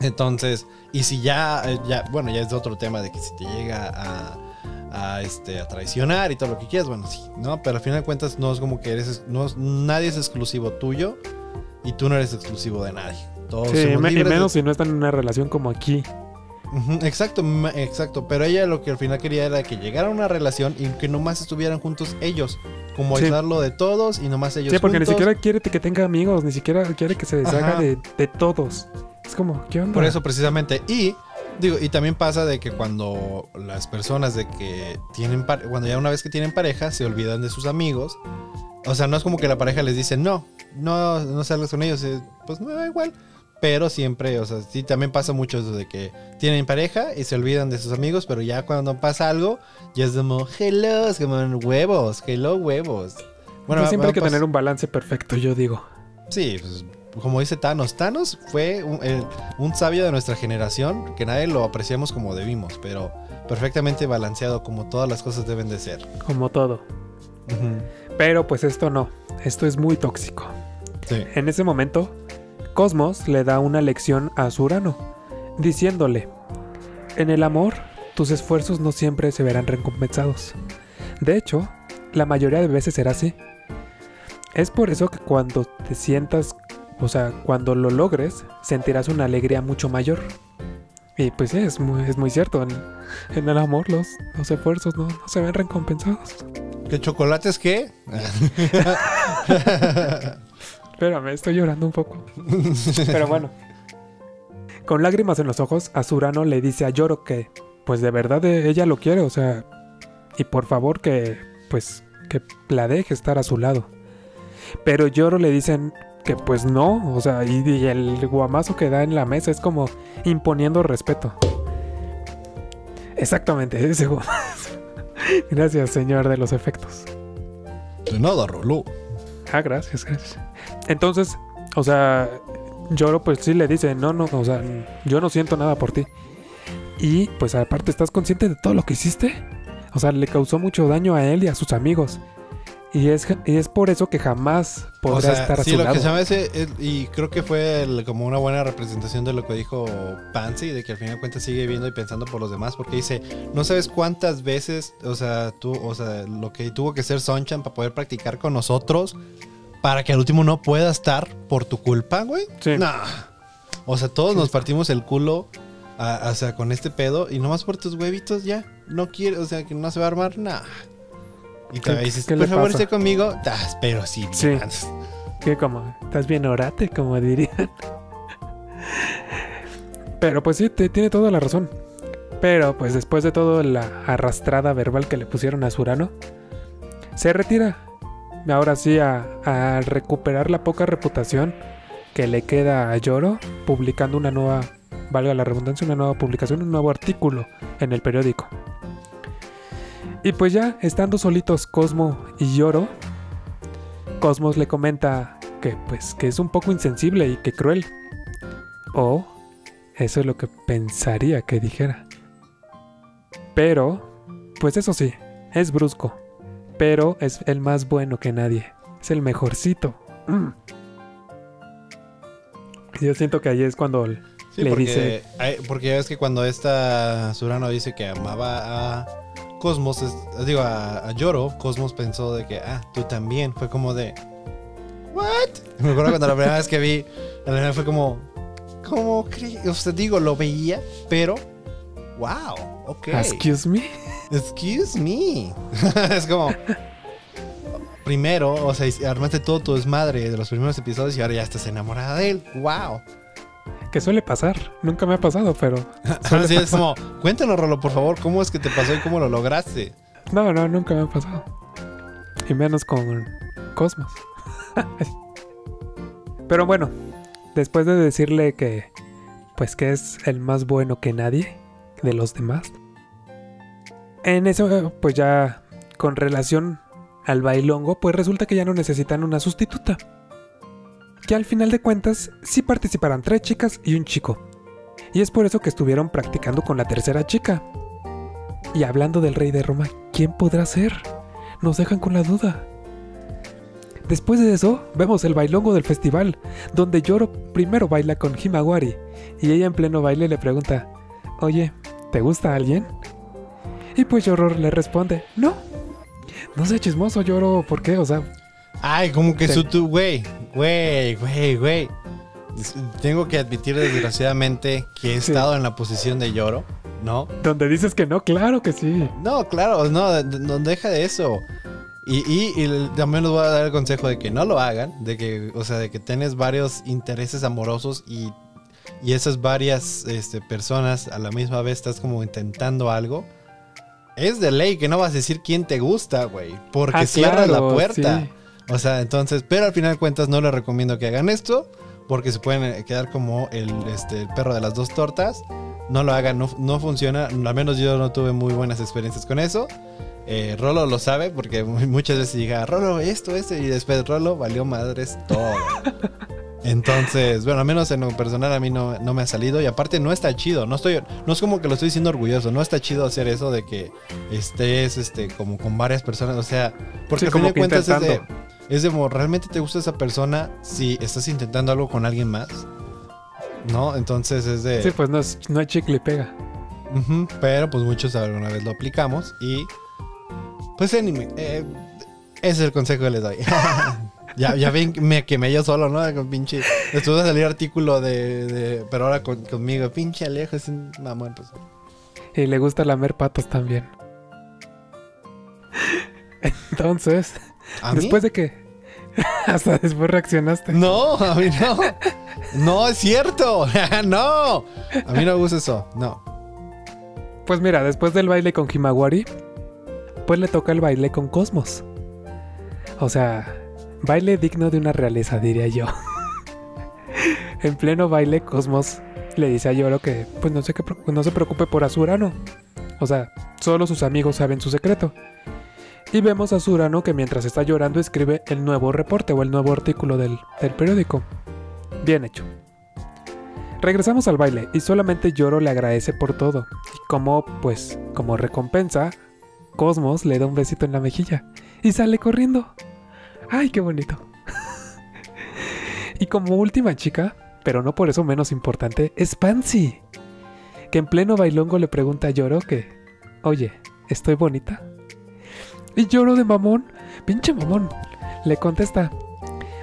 Entonces, y si ya, eh, ya, bueno, ya es de otro tema de que si te llega a, a, este, a traicionar y todo lo que quieras, bueno, sí, ¿no? Pero al final de cuentas no es como que eres, no es- nadie es exclusivo tuyo y tú no eres exclusivo de nadie. Todos sí, y de- menos si no están en una relación como aquí. Exacto, exacto. Pero ella lo que al final quería era que llegara a una relación y que nomás estuvieran juntos ellos. Como Sí. aislarlo de todos y nomás ellos Sí, porque ni siquiera quiere que tenga amigos, ni siquiera quiere que se deshaga de todos. Es como, ¿qué onda? Por eso precisamente. Y digo, y también pasa de que cuando las personas de que tienen cuando ya una vez que tienen pareja se olvidan de sus amigos. O sea, no es como que la pareja les dice, "No, no no salgas con ellos", eh, pues me da igual. Pero siempre, o sea, sí también pasa mucho eso de que tienen pareja y se olvidan de sus amigos, pero ya cuando pasa algo, ya es como, hello, es como huevos, hello, huevos. Bueno, siempre hay que tener un balance perfecto, yo digo. Sí, pues, como dice Thanos, Thanos fue un, el- un sabio de nuestra generación que nadie lo apreciamos como debimos, pero perfectamente balanceado como todas las cosas deben de ser. Como todo. Pero pues esto no. Esto es muy tóxico. Sí. En ese momento, Cosmos le da una lección a Surano, diciéndole, en el amor, tus esfuerzos no siempre se verán recompensados. De hecho, la mayoría de veces será así. Es por eso que cuando te sientas o sea, cuando lo logres, sentirás una alegría mucho mayor. Y pues sí, es muy, es muy cierto. En, en el amor los, los esfuerzos no, no se ven recompensados. ¿Qué chocolates qué? Espérame, estoy llorando un poco. Pero bueno. Con lágrimas en los ojos, Azurano le dice a Yoro que, pues de verdad eh, ella lo quiere, o sea, y por favor que, pues, que la deje estar a su lado. Pero Yoro le dicen que pues no, o sea, y, y el guamazo que da en la mesa es como imponiendo respeto. Exactamente, ese guamazo. Gracias, señor de los efectos. De nada, Rolo. Ah, gracias, gracias. Entonces, o sea, Yoro pues sí le dice, no, no, o sea, yo no siento nada por ti. Y pues aparte, ¿estás consciente de todo lo que hiciste? O sea, le causó mucho daño a él y a sus amigos. Y es, y es por eso que jamás podrá O sea, estar a sí, su lo lado. que se es- y creo que fue el- como una buena representación de lo que dijo Pansy, de que al final de cuentas sigue viendo y pensando por los demás, porque dice, no sabes cuántas veces, o sea, tú, o sea, lo que tuvo que ser Sonchan para poder practicar con nosotros, para que al último no pueda estar por tu culpa, güey. Sí. Nah. O sea, todos nos partimos el culo, a- o sea, con este pedo, y nomás por tus huevitos ya, no quiere, o sea, que no se va a armar, nah. Y ¿Qué- te dices, por favor, esté conmigo, "Ah, pero sí, Sí. mira". Que como, estás bien orate, como dirían. Pero pues sí, te- tiene toda la razón. Pero pues después de toda la arrastrada verbal que le pusieron a Surano, se retira. Ahora sí a, a recuperar la poca reputación que le queda a Yoro, publicando una nueva, valga la redundancia, una nueva publicación, un nuevo artículo en el periódico. Y pues ya, estando solitos Cosmo y Yoro, Cosmos le comenta que pues que es un poco insensible y que cruel. O eso es lo que pensaría que dijera. Pero, pues eso sí, es brusco. Pero es el más bueno que nadie. Es el mejorcito. Mm. Yo siento que ahí es cuando Sí, le porque, dice- porque ya ves que cuando esta Surano dice que amaba a Cosmos, es- digo, a, a Yoro, Cosmos pensó de que, ah, tú también. Fue como de, ¿what? Me acuerdo cuando la primera vez que vi, la primera fue como, ¿cómo creí? O sea, digo, lo veía, pero, wow, ok. Excuse me. Excuse me. es como. Primero, o sea, armaste todo tu desmadre de los primeros episodios y ahora ya estás enamorada de él. ¡Wow! Que suele pasar. Nunca me ha pasado, pero. Así es como, cuéntanos, Rolo, por favor, ¿cómo es que te pasó y cómo lo lograste? No, no, nunca me ha pasado. Y menos con Cosmos. Pero bueno, después de decirle que pues que es el más bueno que nadie de los demás. En eso pues ya con relación al bailongo, pues resulta que ya no necesitan una sustituta. Que al final de cuentas sí participarán tres chicas y un chico. Y es por eso que estuvieron practicando con la tercera chica. Y hablando del rey de Roma, ¿quién podrá ser? Nos dejan con la duda. Después de eso, vemos el bailongo del festival, donde Yoro primero baila con Himawari, y ella en pleno baile le pregunta, Oye, ¿te gusta alguien? Y pues Yoro le responde, No. No sé chismoso, Yoro, ¿por qué? O sea, Ay, como que su tu, güey, güey, güey, güey. Tengo que admitir desgraciadamente que he Sí. estado en la posición de lloro, ¿no? donde dices que no, claro que sí. No, claro, no, no deja de eso. Y, y- también les voy a dar el consejo de que no lo hagan, de que, o sea, de que tienes varios intereses amorosos y, y esas varias este, personas a la misma vez estás como intentando algo. Es de ley que no vas a decir quién te gusta, güey, porque Ah, cierras claro, la puerta. sí. O sea, entonces, pero al final de cuentas no les recomiendo que hagan esto, porque se pueden eh, quedar como el, este, el perro de las dos tortas. No lo hagan, no, no funciona. Al menos yo no tuve muy buenas experiencias con eso. Eh, Rolo lo sabe, porque mu- muchas veces llega Rolo, esto, esto, y después Rolo valió madres todo. Entonces, bueno, al menos en lo personal a mí no, no me ha salido. Y aparte no está chido. No estoy, no es como que lo estoy diciendo orgulloso. No está chido hacer eso de que estés este, como con varias personas. O sea, porque Sí, como de cuentas es de, intentando. Es de, ¿realmente te gusta esa persona si estás intentando algo con alguien más? ¿No? Entonces es de... Sí, pues no, es, no hay chicle y pega. Pero pues muchos alguna vez lo aplicamos y... Pues anime, eh, ese es el consejo que les doy. Ya, ya ven, me quemé yo solo, ¿no? Con pinche. Después de salir artículo de. de- pero ahora con- conmigo, pinche Alejo es un mamón, pues. Y le gusta lamer patos también. Entonces, ¿A mí? después de que hasta después reaccionaste. No, a mí no. No, es cierto. no. A mí no me gusta eso. No. Pues mira, después del baile con Himawari, pues le toca el baile con Cosmos. O sea, baile digno de una realeza, diría yo. en pleno baile, Cosmos le dice a Yoro que pues no se, que, no se preocupe por Azurano. O sea, solo sus amigos saben su secreto. Y vemos a Azurano que mientras está llorando escribe el nuevo reporte o el nuevo artículo del, del periódico. Bien hecho. Regresamos al baile y solamente Yoro le agradece por todo. Y como, pues, como recompensa, Cosmos le da un besito en la mejilla y sale corriendo. ¡Ay, qué bonito! y como última chica, pero no por eso menos importante, es Pansy. Que en pleno bailongo le pregunta a Yoro que, oye, ¿estoy bonita? Y Yoro de mamón, pinche mamón, le contesta,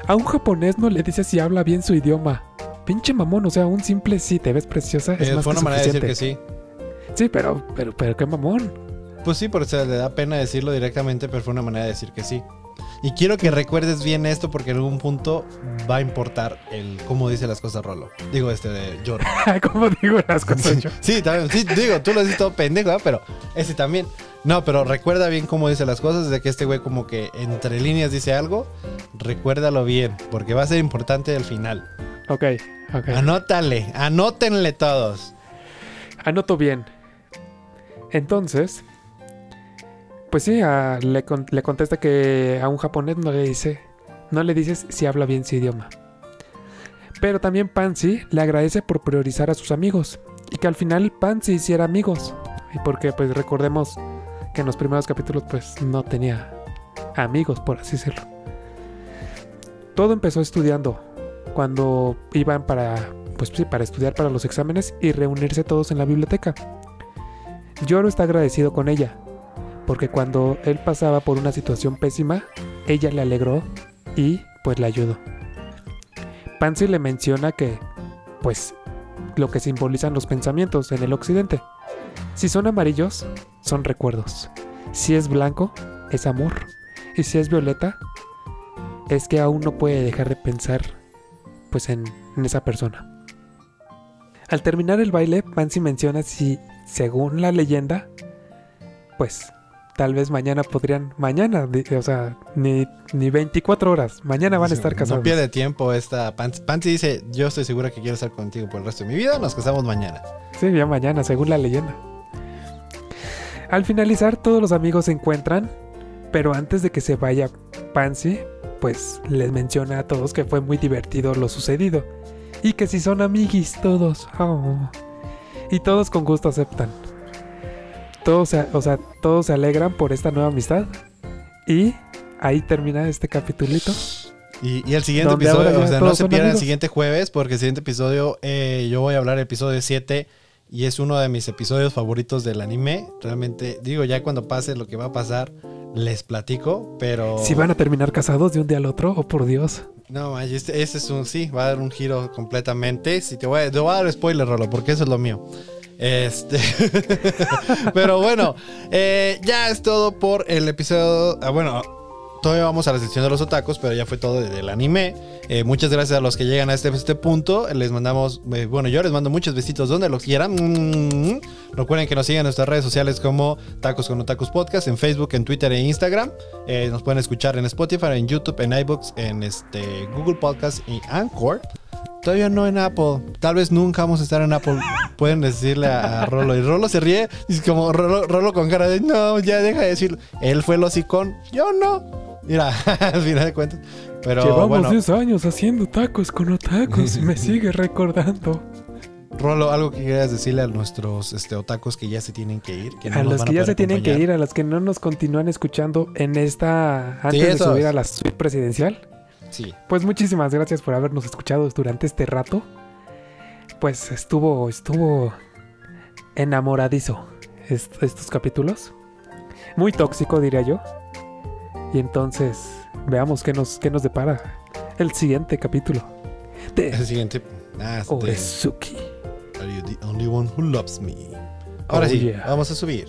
a un japonés no le dice si habla bien su idioma. Pinche mamón, o sea, un simple sí, te ves preciosa, es Eh, más fue que una manera de decir que sí. Sí, pero, pero, pero qué mamón. Pues sí, porque se le da pena decirlo directamente, pero fue una manera de decir que sí. Y quiero que recuerdes bien esto porque en algún punto va a importar el cómo dice las cosas Rolo. Digo, este de Yoro. ¿Cómo digo las cosas yo? Sí, también. Sí, digo, tú lo dices todo pendejo, ¿eh? pero ese también. No, pero recuerda bien cómo dice las cosas, de que este güey como que entre líneas dice algo, recuérdalo bien, porque va a ser importante al final. Ok, ok. Anótale, anótenle todos. Anoto bien. Entonces, pues sí, le contesta que a un japonés no le dice, no le dices si habla bien su idioma. Pero también Pansy le agradece por priorizar a sus amigos y que al final Pansy hiciera amigos. Y porque pues recordemos que en los primeros capítulos pues no tenía amigos, por así decirlo. Todo empezó estudiando, cuando iban para, pues sí, para estudiar para los exámenes y reunirse todos en la biblioteca. Yoro está agradecido con ella, porque cuando él pasaba por una situación pésima, ella le alegró y pues le ayudó. Pansy le menciona que, pues, lo que simbolizan los pensamientos en el occidente. Si son amarillos, son recuerdos. Si es blanco, es amor. Y si es violeta, es que aún no puede dejar de pensar, pues, en, en esa persona. Al terminar el baile, Pansy menciona si, según la leyenda, pues tal vez mañana podrían, mañana, o sea, ni, ni 24 horas, mañana van a estar casados. No pierde tiempo esta Pansy. Pansy dice, yo estoy segura que quiero estar contigo por el resto de mi vida, nos casamos mañana. Sí, ya mañana, según la leyenda. Al finalizar, todos los amigos se encuentran, pero antes de que se vaya Pansy, pues les menciona a todos que fue muy divertido lo sucedido. Y que si son amiguis todos. oh. Y todos con gusto aceptan. Todos, se- o sea, todos se alegran por esta nueva amistad. Y ahí termina este capitulito. Y, y el siguiente episodio, o sea, no se pierdan el siguiente jueves, porque el siguiente episodio, eh, yo voy a hablar del episodio 7 y es uno de mis episodios favoritos del anime. Realmente, digo, ya cuando pase lo que va a pasar, les platico, pero... Si van a terminar casados de un día al otro, oh por Dios. No, este, este es un sí, va a dar un giro completamente. Si te voy a, te voy a dar spoiler, Rolo, porque eso es lo mío. Este. Pero bueno, eh, ya es todo por el episodio. ah, bueno, todavía vamos a la sección de los otacos, pero ya fue todo del anime. Eh, muchas gracias a los que llegan a este, este punto. Les mandamos, eh, bueno, yo les mando muchos besitos donde los quieran. Mm. Recuerden que nos sigan en nuestras redes sociales como Tacos con Otacos Podcast, en Facebook, en Twitter e Instagram. Nos pueden escuchar en Spotify, en YouTube, en iBooks, en este, Google Podcast y Anchor. Todavía no en Apple. Tal vez nunca vamos a estar en Apple. Pueden decirle a, a Rolo. Y Rolo se ríe. Y es como Rolo, Rolo con cara de no, ya deja de decirlo. Él fue el hocicón. Yo no. Mira, al final de cuentas. Pero Llevamos bueno, 10 años haciendo tacos con otacos me sigue recordando. Rolo, algo que quieras decirle a nuestros este, otacos que ya se tienen que ir. Que no a los que ya se tienen que ir, a los que no nos continúan escuchando en esta antes de subir a la suite presidencial, Sí. pues muchísimas gracias por habernos escuchado durante este rato. Pues estuvo estuvo enamoradizo est- estos capítulos. Muy tóxico diría yo. Y entonces, veamos qué nos, qué nos depara el siguiente capítulo de El siguiente. Ah, Orezuki. Are you the only one who loves me? Ahora Oh, sí, yeah. vamos a subir.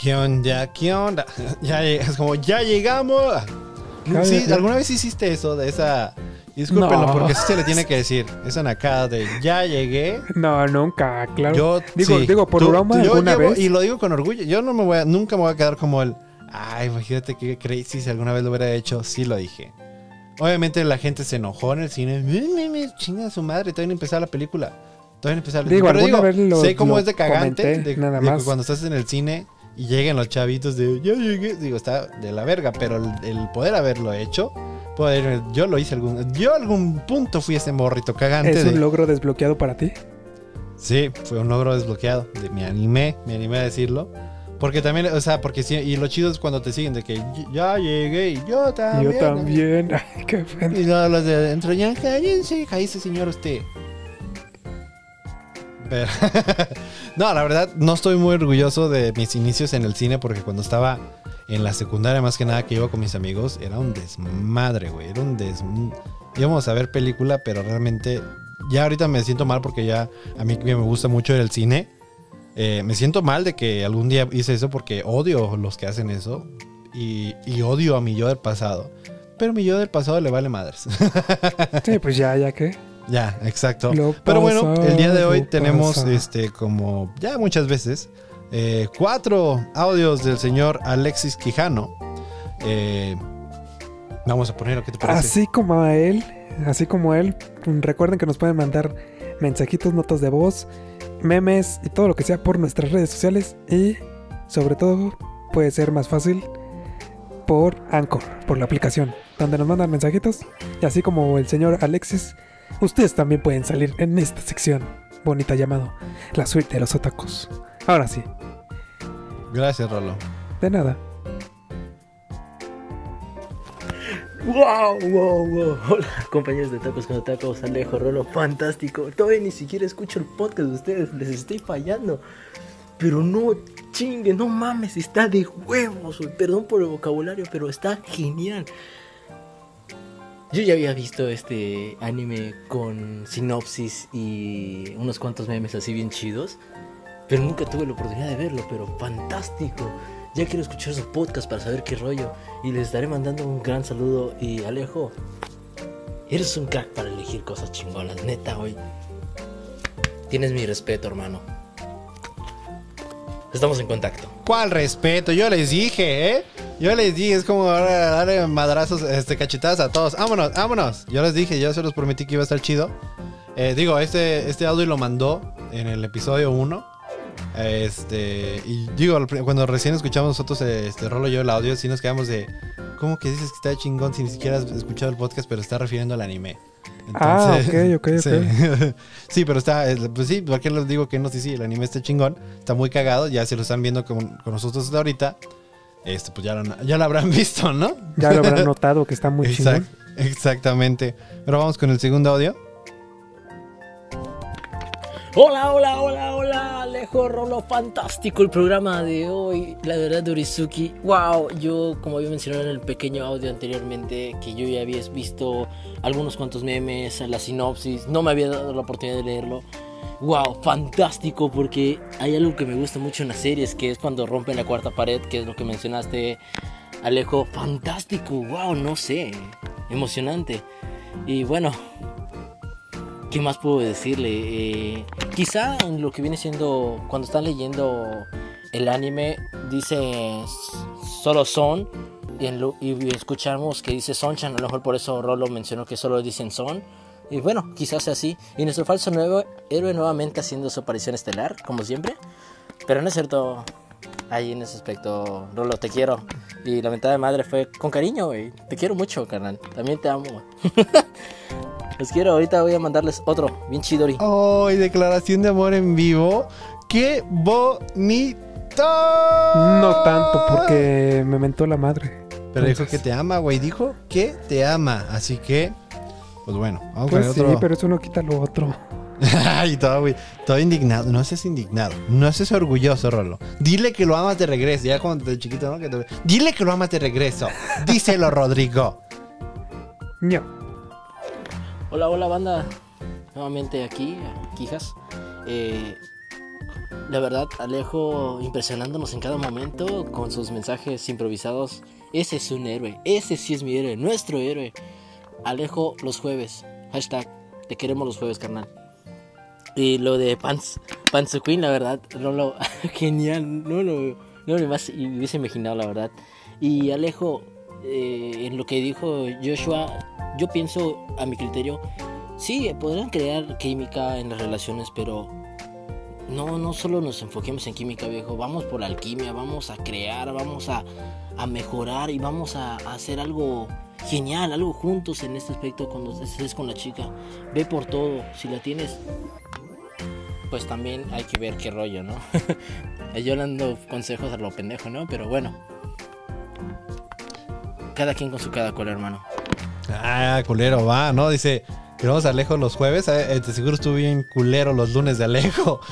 ¿Qué onda? ¿Qué onda? Ya es como, ya llegamos. Sí. ¿alguna vez hiciste eso de esa... Discúlpenlo, No. porque sí se le tiene que decir. Esa nacada de ya llegué. No, nunca, claro. Yo Digo- sí. digo, por Tú- broma, yo alguna llevo- vez. Y lo digo con orgullo. Yo no me voy a, nunca me voy a quedar como el. Ay, imagínate que crazy si alguna vez lo hubiera hecho. Sí lo dije. Obviamente la gente se enojó en el cine. "Me, me, me, Chinga su madre, todavía no empezaba la película. Todavía no empezaba la Digo, Pero alguna vez lo- sé cómo lo es de cagante. comenté, de, nada de más. cuando estás en el cine y lleguen los chavitos de ya llegué. Digo, está de la verga. Pero el, el poder haberlo hecho. Poder, yo lo hice algún. Yo algún punto fui ese morrito cagante. ¿Es de, un logro desbloqueado para ti? Sí, fue un logro desbloqueado. De- me animé, me animé a decirlo. Porque también, o sea, porque sí, y lo chido es cuando te siguen de que ya llegué y yo también. Yo también. Ay, qué pena. Y luego los de adentro, ya cállense, cállese señor usted. No, la verdad, no estoy muy orgulloso de mis inicios en el cine porque cuando estaba en la secundaria, más que nada que iba con mis amigos, era un desmadre, güey. Era un des... Íbamos a ver película, pero realmente ya ahorita me siento mal porque ya a mí me gusta mucho el cine. eh, me siento mal de que algún día hice eso porque odio los que hacen eso y, y odio a mi yo del pasado. Pero mi yo del pasado le vale madres. Sí, pues ya, ya que. Ya, exacto. Lo Pero bueno, el día de hoy tenemos, pasa. este, como ya muchas veces, eh, cuatro audios del señor Alexis Quijano. Eh, vamos a poner, ¿qué te parece? Así como a él, así como él, mm, recuerden que nos pueden mandar mensajitos, notas de voz, memes y todo lo que sea por nuestras redes sociales y sobre todo puede ser más fácil por Anchor, por la aplicación, donde nos mandan mensajitos y así como el señor Alexis, ustedes también pueden salir en esta sección bonita llamado La Suite de los Otacos. Ahora sí, Gracias, Rolo. de nada. Wow, wow, wow. Hola, compañeros de Tacos con Tacos, Alejo, Rolo, fantástico. Todavía ni siquiera escucho el podcast de ustedes, les estoy fallando. Pero no chingue, no mames, está de huevos. Perdón por el vocabulario, pero está genial. Yo ya había visto este anime con sinopsis y unos cuantos memes así bien chidos. Pero nunca tuve la oportunidad de verlo, pero fantástico. Ya quiero escuchar su podcast para saber qué rollo. Y les estaré mandando un gran saludo. Y Alejo, eres un crack para elegir cosas chingonas, neta, hoy. Tienes mi respeto, hermano. Estamos en contacto. ¿Cuál respeto? Yo les dije, ¿eh? Yo les dije, es como darle madrazos, este, cachetadas a todos. Vámonos, vámonos. Yo les dije, yo se los prometí que iba a estar chido. Eh, digo, este, este audio lo mandó en el episodio 1. Este, y digo, cuando recién escuchamos nosotros este rolo yo el audio, sí nos quedamos de, ¿cómo que dices que está chingón si ni siquiera has escuchado el podcast, pero está refiriendo al anime? Ah, ok, ok, sí. sí, pero está, pues sí, porque les digo que no, sí, sí, el anime está chingón, está muy cagado, ya se lo están viendo con, con nosotros hasta ahorita, este, pues ya lo, ya lo habrán visto, ¿no? Ya lo habrán notado que está muy Exact- chingón. exactamente. Pero vamos con el segundo audio. Hola, hola, hola, hola, Alejo Rolo, fantástico el programa de hoy, la verdad de Urizuki. Wow, yo como había mencionado en el pequeño audio anteriormente, que yo ya había visto algunos cuantos memes, la sinopsis, no me había dado la oportunidad de leerlo. Wow, fantástico, porque hay algo que me gusta mucho en las series, que es cuando rompen la cuarta pared, que es lo que mencionaste, Alejo. Fantástico, wow, no sé, emocionante. Y bueno, ¿Qué más puedo decirle? Eh, quizá en lo que viene siendo, cuando están leyendo el anime, dice solo son, y, en lo- y escuchamos que dice Sonchan, a lo mejor por eso Rolo mencionó que solo dicen son. Y bueno, quizás sea así. Y nuestro falso nuevo héroe nuevamente haciendo su aparición estelar, como siempre. Pero no es cierto, ahí en ese aspecto, Rolo, te quiero. Y la mentada de madre fue con cariño, güey. Te quiero mucho, carnal. También te amo. Los quiero, ahorita voy a mandarles otro, bien chidori. ¡Ay, declaración de amor en vivo! ¡Qué bonito! No tanto, porque me mentó la madre. Pero dijo que te ama, güey. Dijo que te ama. Así que Pues bueno, vamos Pues sí, otro. pero eso no quita lo otro. Ay, todo, güey. Todo indignado. No seas indignado. No seas orgulloso, Rolo. Dile que lo amas de regreso. Ya cuando de chiquito, ¿no? Que te- Dile que lo amas de regreso. Díselo, Rodrigo. No. Hola, hola banda. Nuevamente aquí, Quijas. Eh, la verdad, Alejo impresionándonos en cada momento con sus mensajes improvisados. Ese es un héroe. Ese sí es mi héroe. Nuestro héroe. Alejo los jueves. Hashtag te queremos los jueves, carnal. Y lo de Pants, Pants Queen, la verdad, no lo. Genial. No lo, no lo más hubiese imaginado, la verdad. Y Alejo, eh, en lo que dijo Joshua, yo pienso, a mi criterio, sí, podrán crear química en las relaciones, pero no, no solo nos enfoquemos en química, viejo. Vamos por la alquimia, vamos a crear, vamos a, a mejorar y vamos a, hacer algo genial, algo juntos en este aspecto cuando estés con la chica. Ve por todo, si la tienes, pues también hay que ver qué rollo, ¿no? Yo le dando consejos a lo pendejo, ¿no? Pero bueno. Cada quien con su cada cual, hermano. Ah, culero, va, ¿no? Dice, queremos Alejo los jueves. Eh, eh, de seguro estuvo bien culero los lunes de Alejo.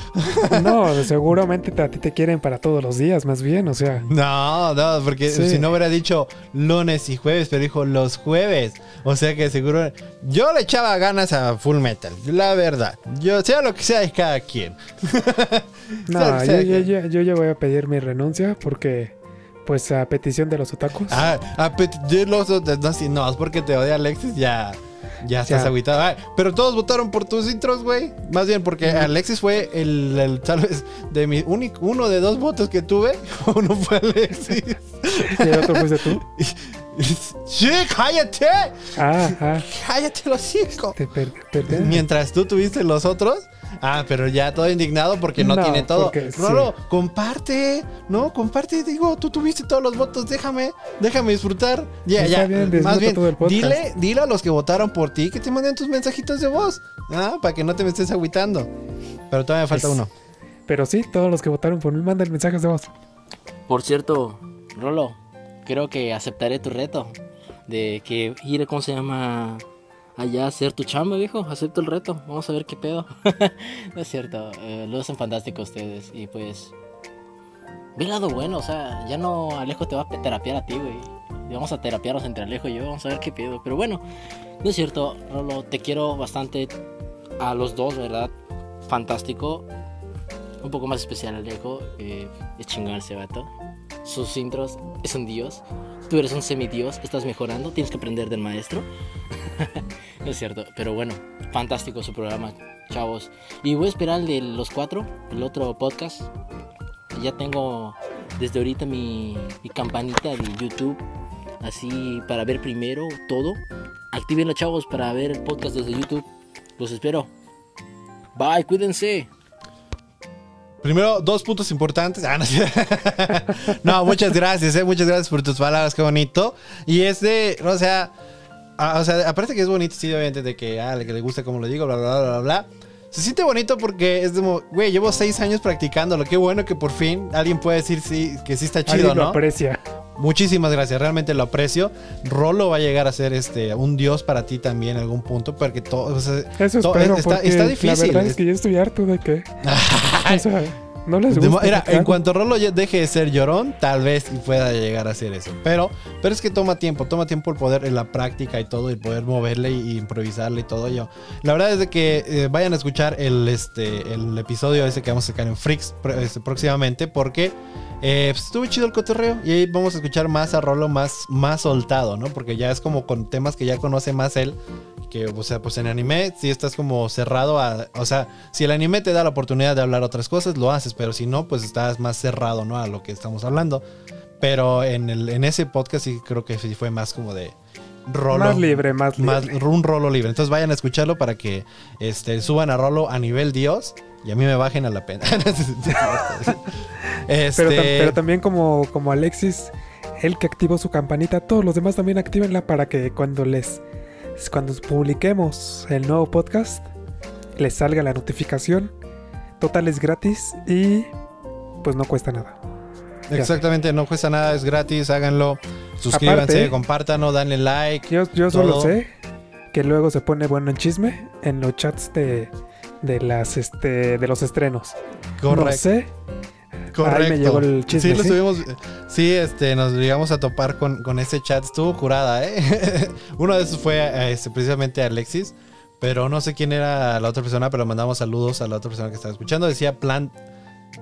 No, seguramente te- a ti te quieren para todos los días, más bien, o sea. No, no, porque Sí. si no hubiera dicho lunes y jueves, pero dijo los jueves. O sea que seguro. Yo le echaba ganas a Full Metal, la verdad. Yo, sea lo que sea, es cada quien. No, yo, yo, yo- yo ya voy a pedir mi renuncia porque, pues, a petición de los otakus. Ah, a pet- yo los- no, si no, es porque te odia Alexis, ya. Ya estás agüitado. Ah, pero todos votaron por tus intros, güey. Más bien porque Alexis fue el, el- tal vez de mi único, uno de dos votos que tuve. Uno fue Alexis. Y el otro fuiste tú. ¡Sí, cállate! Ah, ah, ¡Cállate los cinco! te per-. Mientras tú tuviste los otros. Ah, pero ya todo indignado porque no, No, tiene todo. sí. Rolo, comparte. No, comparte. Digo, tú tuviste todos los votos. Déjame, déjame disfrutar. Ya, Está ya. bien, más bien, todo el podcast. dile, dile a los que votaron por ti que te manden tus mensajitos de voz. Ah, para que no te me estés agüitando. Pero todavía falta Es- uno. Pero sí, todos los que votaron por mí mandan mensajes de voz. Por cierto, Rolo, creo que aceptaré tu reto de que ir, ¿cómo se llama? Allá a hacer tu chamba, viejo. Acepto el reto. Vamos a ver qué pedo. no es cierto. eh, lo hacen fantástico ustedes. Y pues. Ve el lado bueno, o sea, ya no Alejo te va a terapiar a ti, güey. Y Vamos a terapiarnos entre Alejo y yo, vamos a ver qué pedo. Pero bueno, no es cierto, Rolo, te quiero bastante a los dos, ¿verdad? Fantástico. Un poco más especial Alejo, eh, es chingón ese vato. Sus intros es un dios. Tú eres un semidios, estás mejorando, tienes que aprender del maestro. no es cierto, pero bueno, fantástico su programa, chavos. Y voy a esperar el de los cuatro, el otro podcast. Ya tengo desde ahorita mi, campanita de YouTube, así para ver primero todo. Actívenlo, chavos, para ver el podcast desde YouTube. Los espero. Bye, cuídense. Primero, dos puntos importantes. Ah, no, sí. No, muchas gracias, eh, muchas gracias por tus palabras, qué bonito. Y es de, o sea, o sea, aparte que es bonito, sí, obviamente, de que, ah, que le gusta como lo digo, bla, bla, bla, bla, bla. Se siente bonito porque es como, güey, llevo seis años practicándolo. Qué bueno que por fin alguien puede decir sí, que sí está chido, Alguien lo ¿no? aprecia. Muchísimas gracias, realmente lo aprecio. Rolo va a llegar a ser este un dios para ti también en algún punto, porque todo, o sea, Eso todo- espero, está, porque está la difícil. verdad es que yo estoy harto de que... o sea, no les gusta. Que en cuanto Rolo deje de ser llorón, tal vez pueda llegar a hacer eso. Pero, pero es que toma tiempo, toma tiempo el poder en la práctica y todo, el poder moverle y improvisarle y todo ello. La verdad es de que eh, vayan a escuchar el, este, el episodio ese que vamos a sacar en Freaks pr- este, próximamente, porque eh, pues, estuvo chido el cotorreo y ahí vamos a escuchar más a Rolo más, más soltado, ¿no? Porque ya es como con temas que ya conoce más él. Que, o sea, pues en anime sí estás como cerrado a... O sea, si el anime te da la oportunidad de hablar otras cosas, lo haces, pero si no, pues estás más cerrado, ¿no? A lo que estamos hablando. Pero en, el, en ese podcast sí creo que sí fue más como de... Rolo. Más libre, más libre. Más, un rolo libre. Entonces vayan a escucharlo para que este, suban a Rolo a nivel Dios y a mí me bajen a la pena. este, Pero, tam- pero también como, como Alexis, él que activó su campanita, todos los demás también actívenla para que cuando les cuando publiquemos el nuevo podcast les salga la notificación. Total es gratis y pues no cuesta nada. Exactamente, no cuesta nada, es gratis, háganlo. Suscríbanse, Aparte- compártanlo, danle like. Yo, yo solo sé que luego se pone bueno en chisme en los chats de, de las este de los estrenos. Correcto. No sé. Correcto. Ahí me llegó el chisme, Sí, estuvimos. Sí, este, nos llegamos a topar con, con ese chat. Estuvo curada, ¿eh? Uno de esos fue este, precisamente Alexis. Pero no sé quién era la otra persona, pero mandamos saludos a la otra persona que estaba escuchando. Decía Plant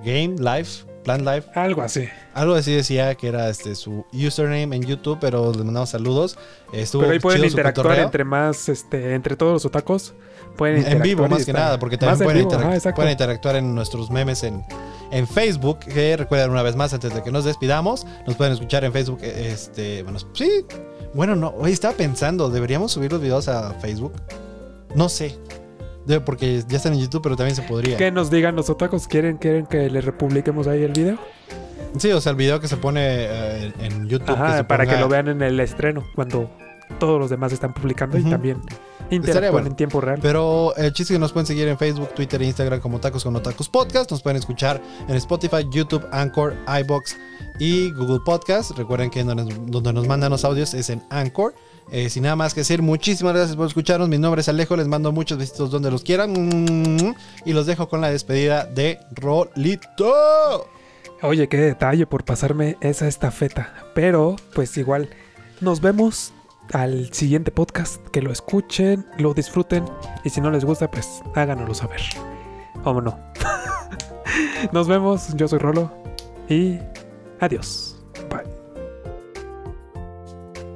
Game Life. Plant Life. Algo así. Algo así decía que era este su username en YouTube, pero le mandamos saludos. Estuvo Pero ahí pueden chido interactuar entre más, este, entre todos los otacos. Pueden En vivo, más que nada, porque también en pueden, vivo, interac- ajá, exacto. pueden interactuar en nuestros memes en, en Facebook. Que recuerden una vez más, antes de que nos despidamos, nos pueden escuchar en Facebook. eh, Este, bueno, sí. Bueno, no, hoy estaba pensando, ¿deberíamos subir los videos a Facebook? No sé. Porque ya están en YouTube, pero también se podría. Que nos digan los otacos, ¿quieren, quieren que les republiquemos ahí el video? Sí, o sea, el video que se pone eh, en YouTube. Ajá, se para que lo vean en el estreno, cuando todos los demás están publicando Ujú. y también interactúan bueno. en tiempo real. Pero el chiste es que nos pueden seguir en Facebook, Twitter e Instagram como Tacos con Otakus Podcast. Nos pueden escuchar en Spotify, YouTube, Anchor, iBox y Google Podcast. Recuerden que donde, donde nos mandan los audios es en Anchor. Eh, sin nada más que decir, muchísimas gracias por escucharnos. Mi nombre es Alejo, les mando muchos besitos donde los quieran. Y los dejo con la despedida de Rolito. Oye, qué detalle por pasarme esa estafeta. Pero, pues igual, nos vemos al siguiente podcast. Que lo escuchen, lo disfruten. Y si no les gusta, pues háganoslo saber. O no. nos vemos, yo soy Rolo. Y adiós.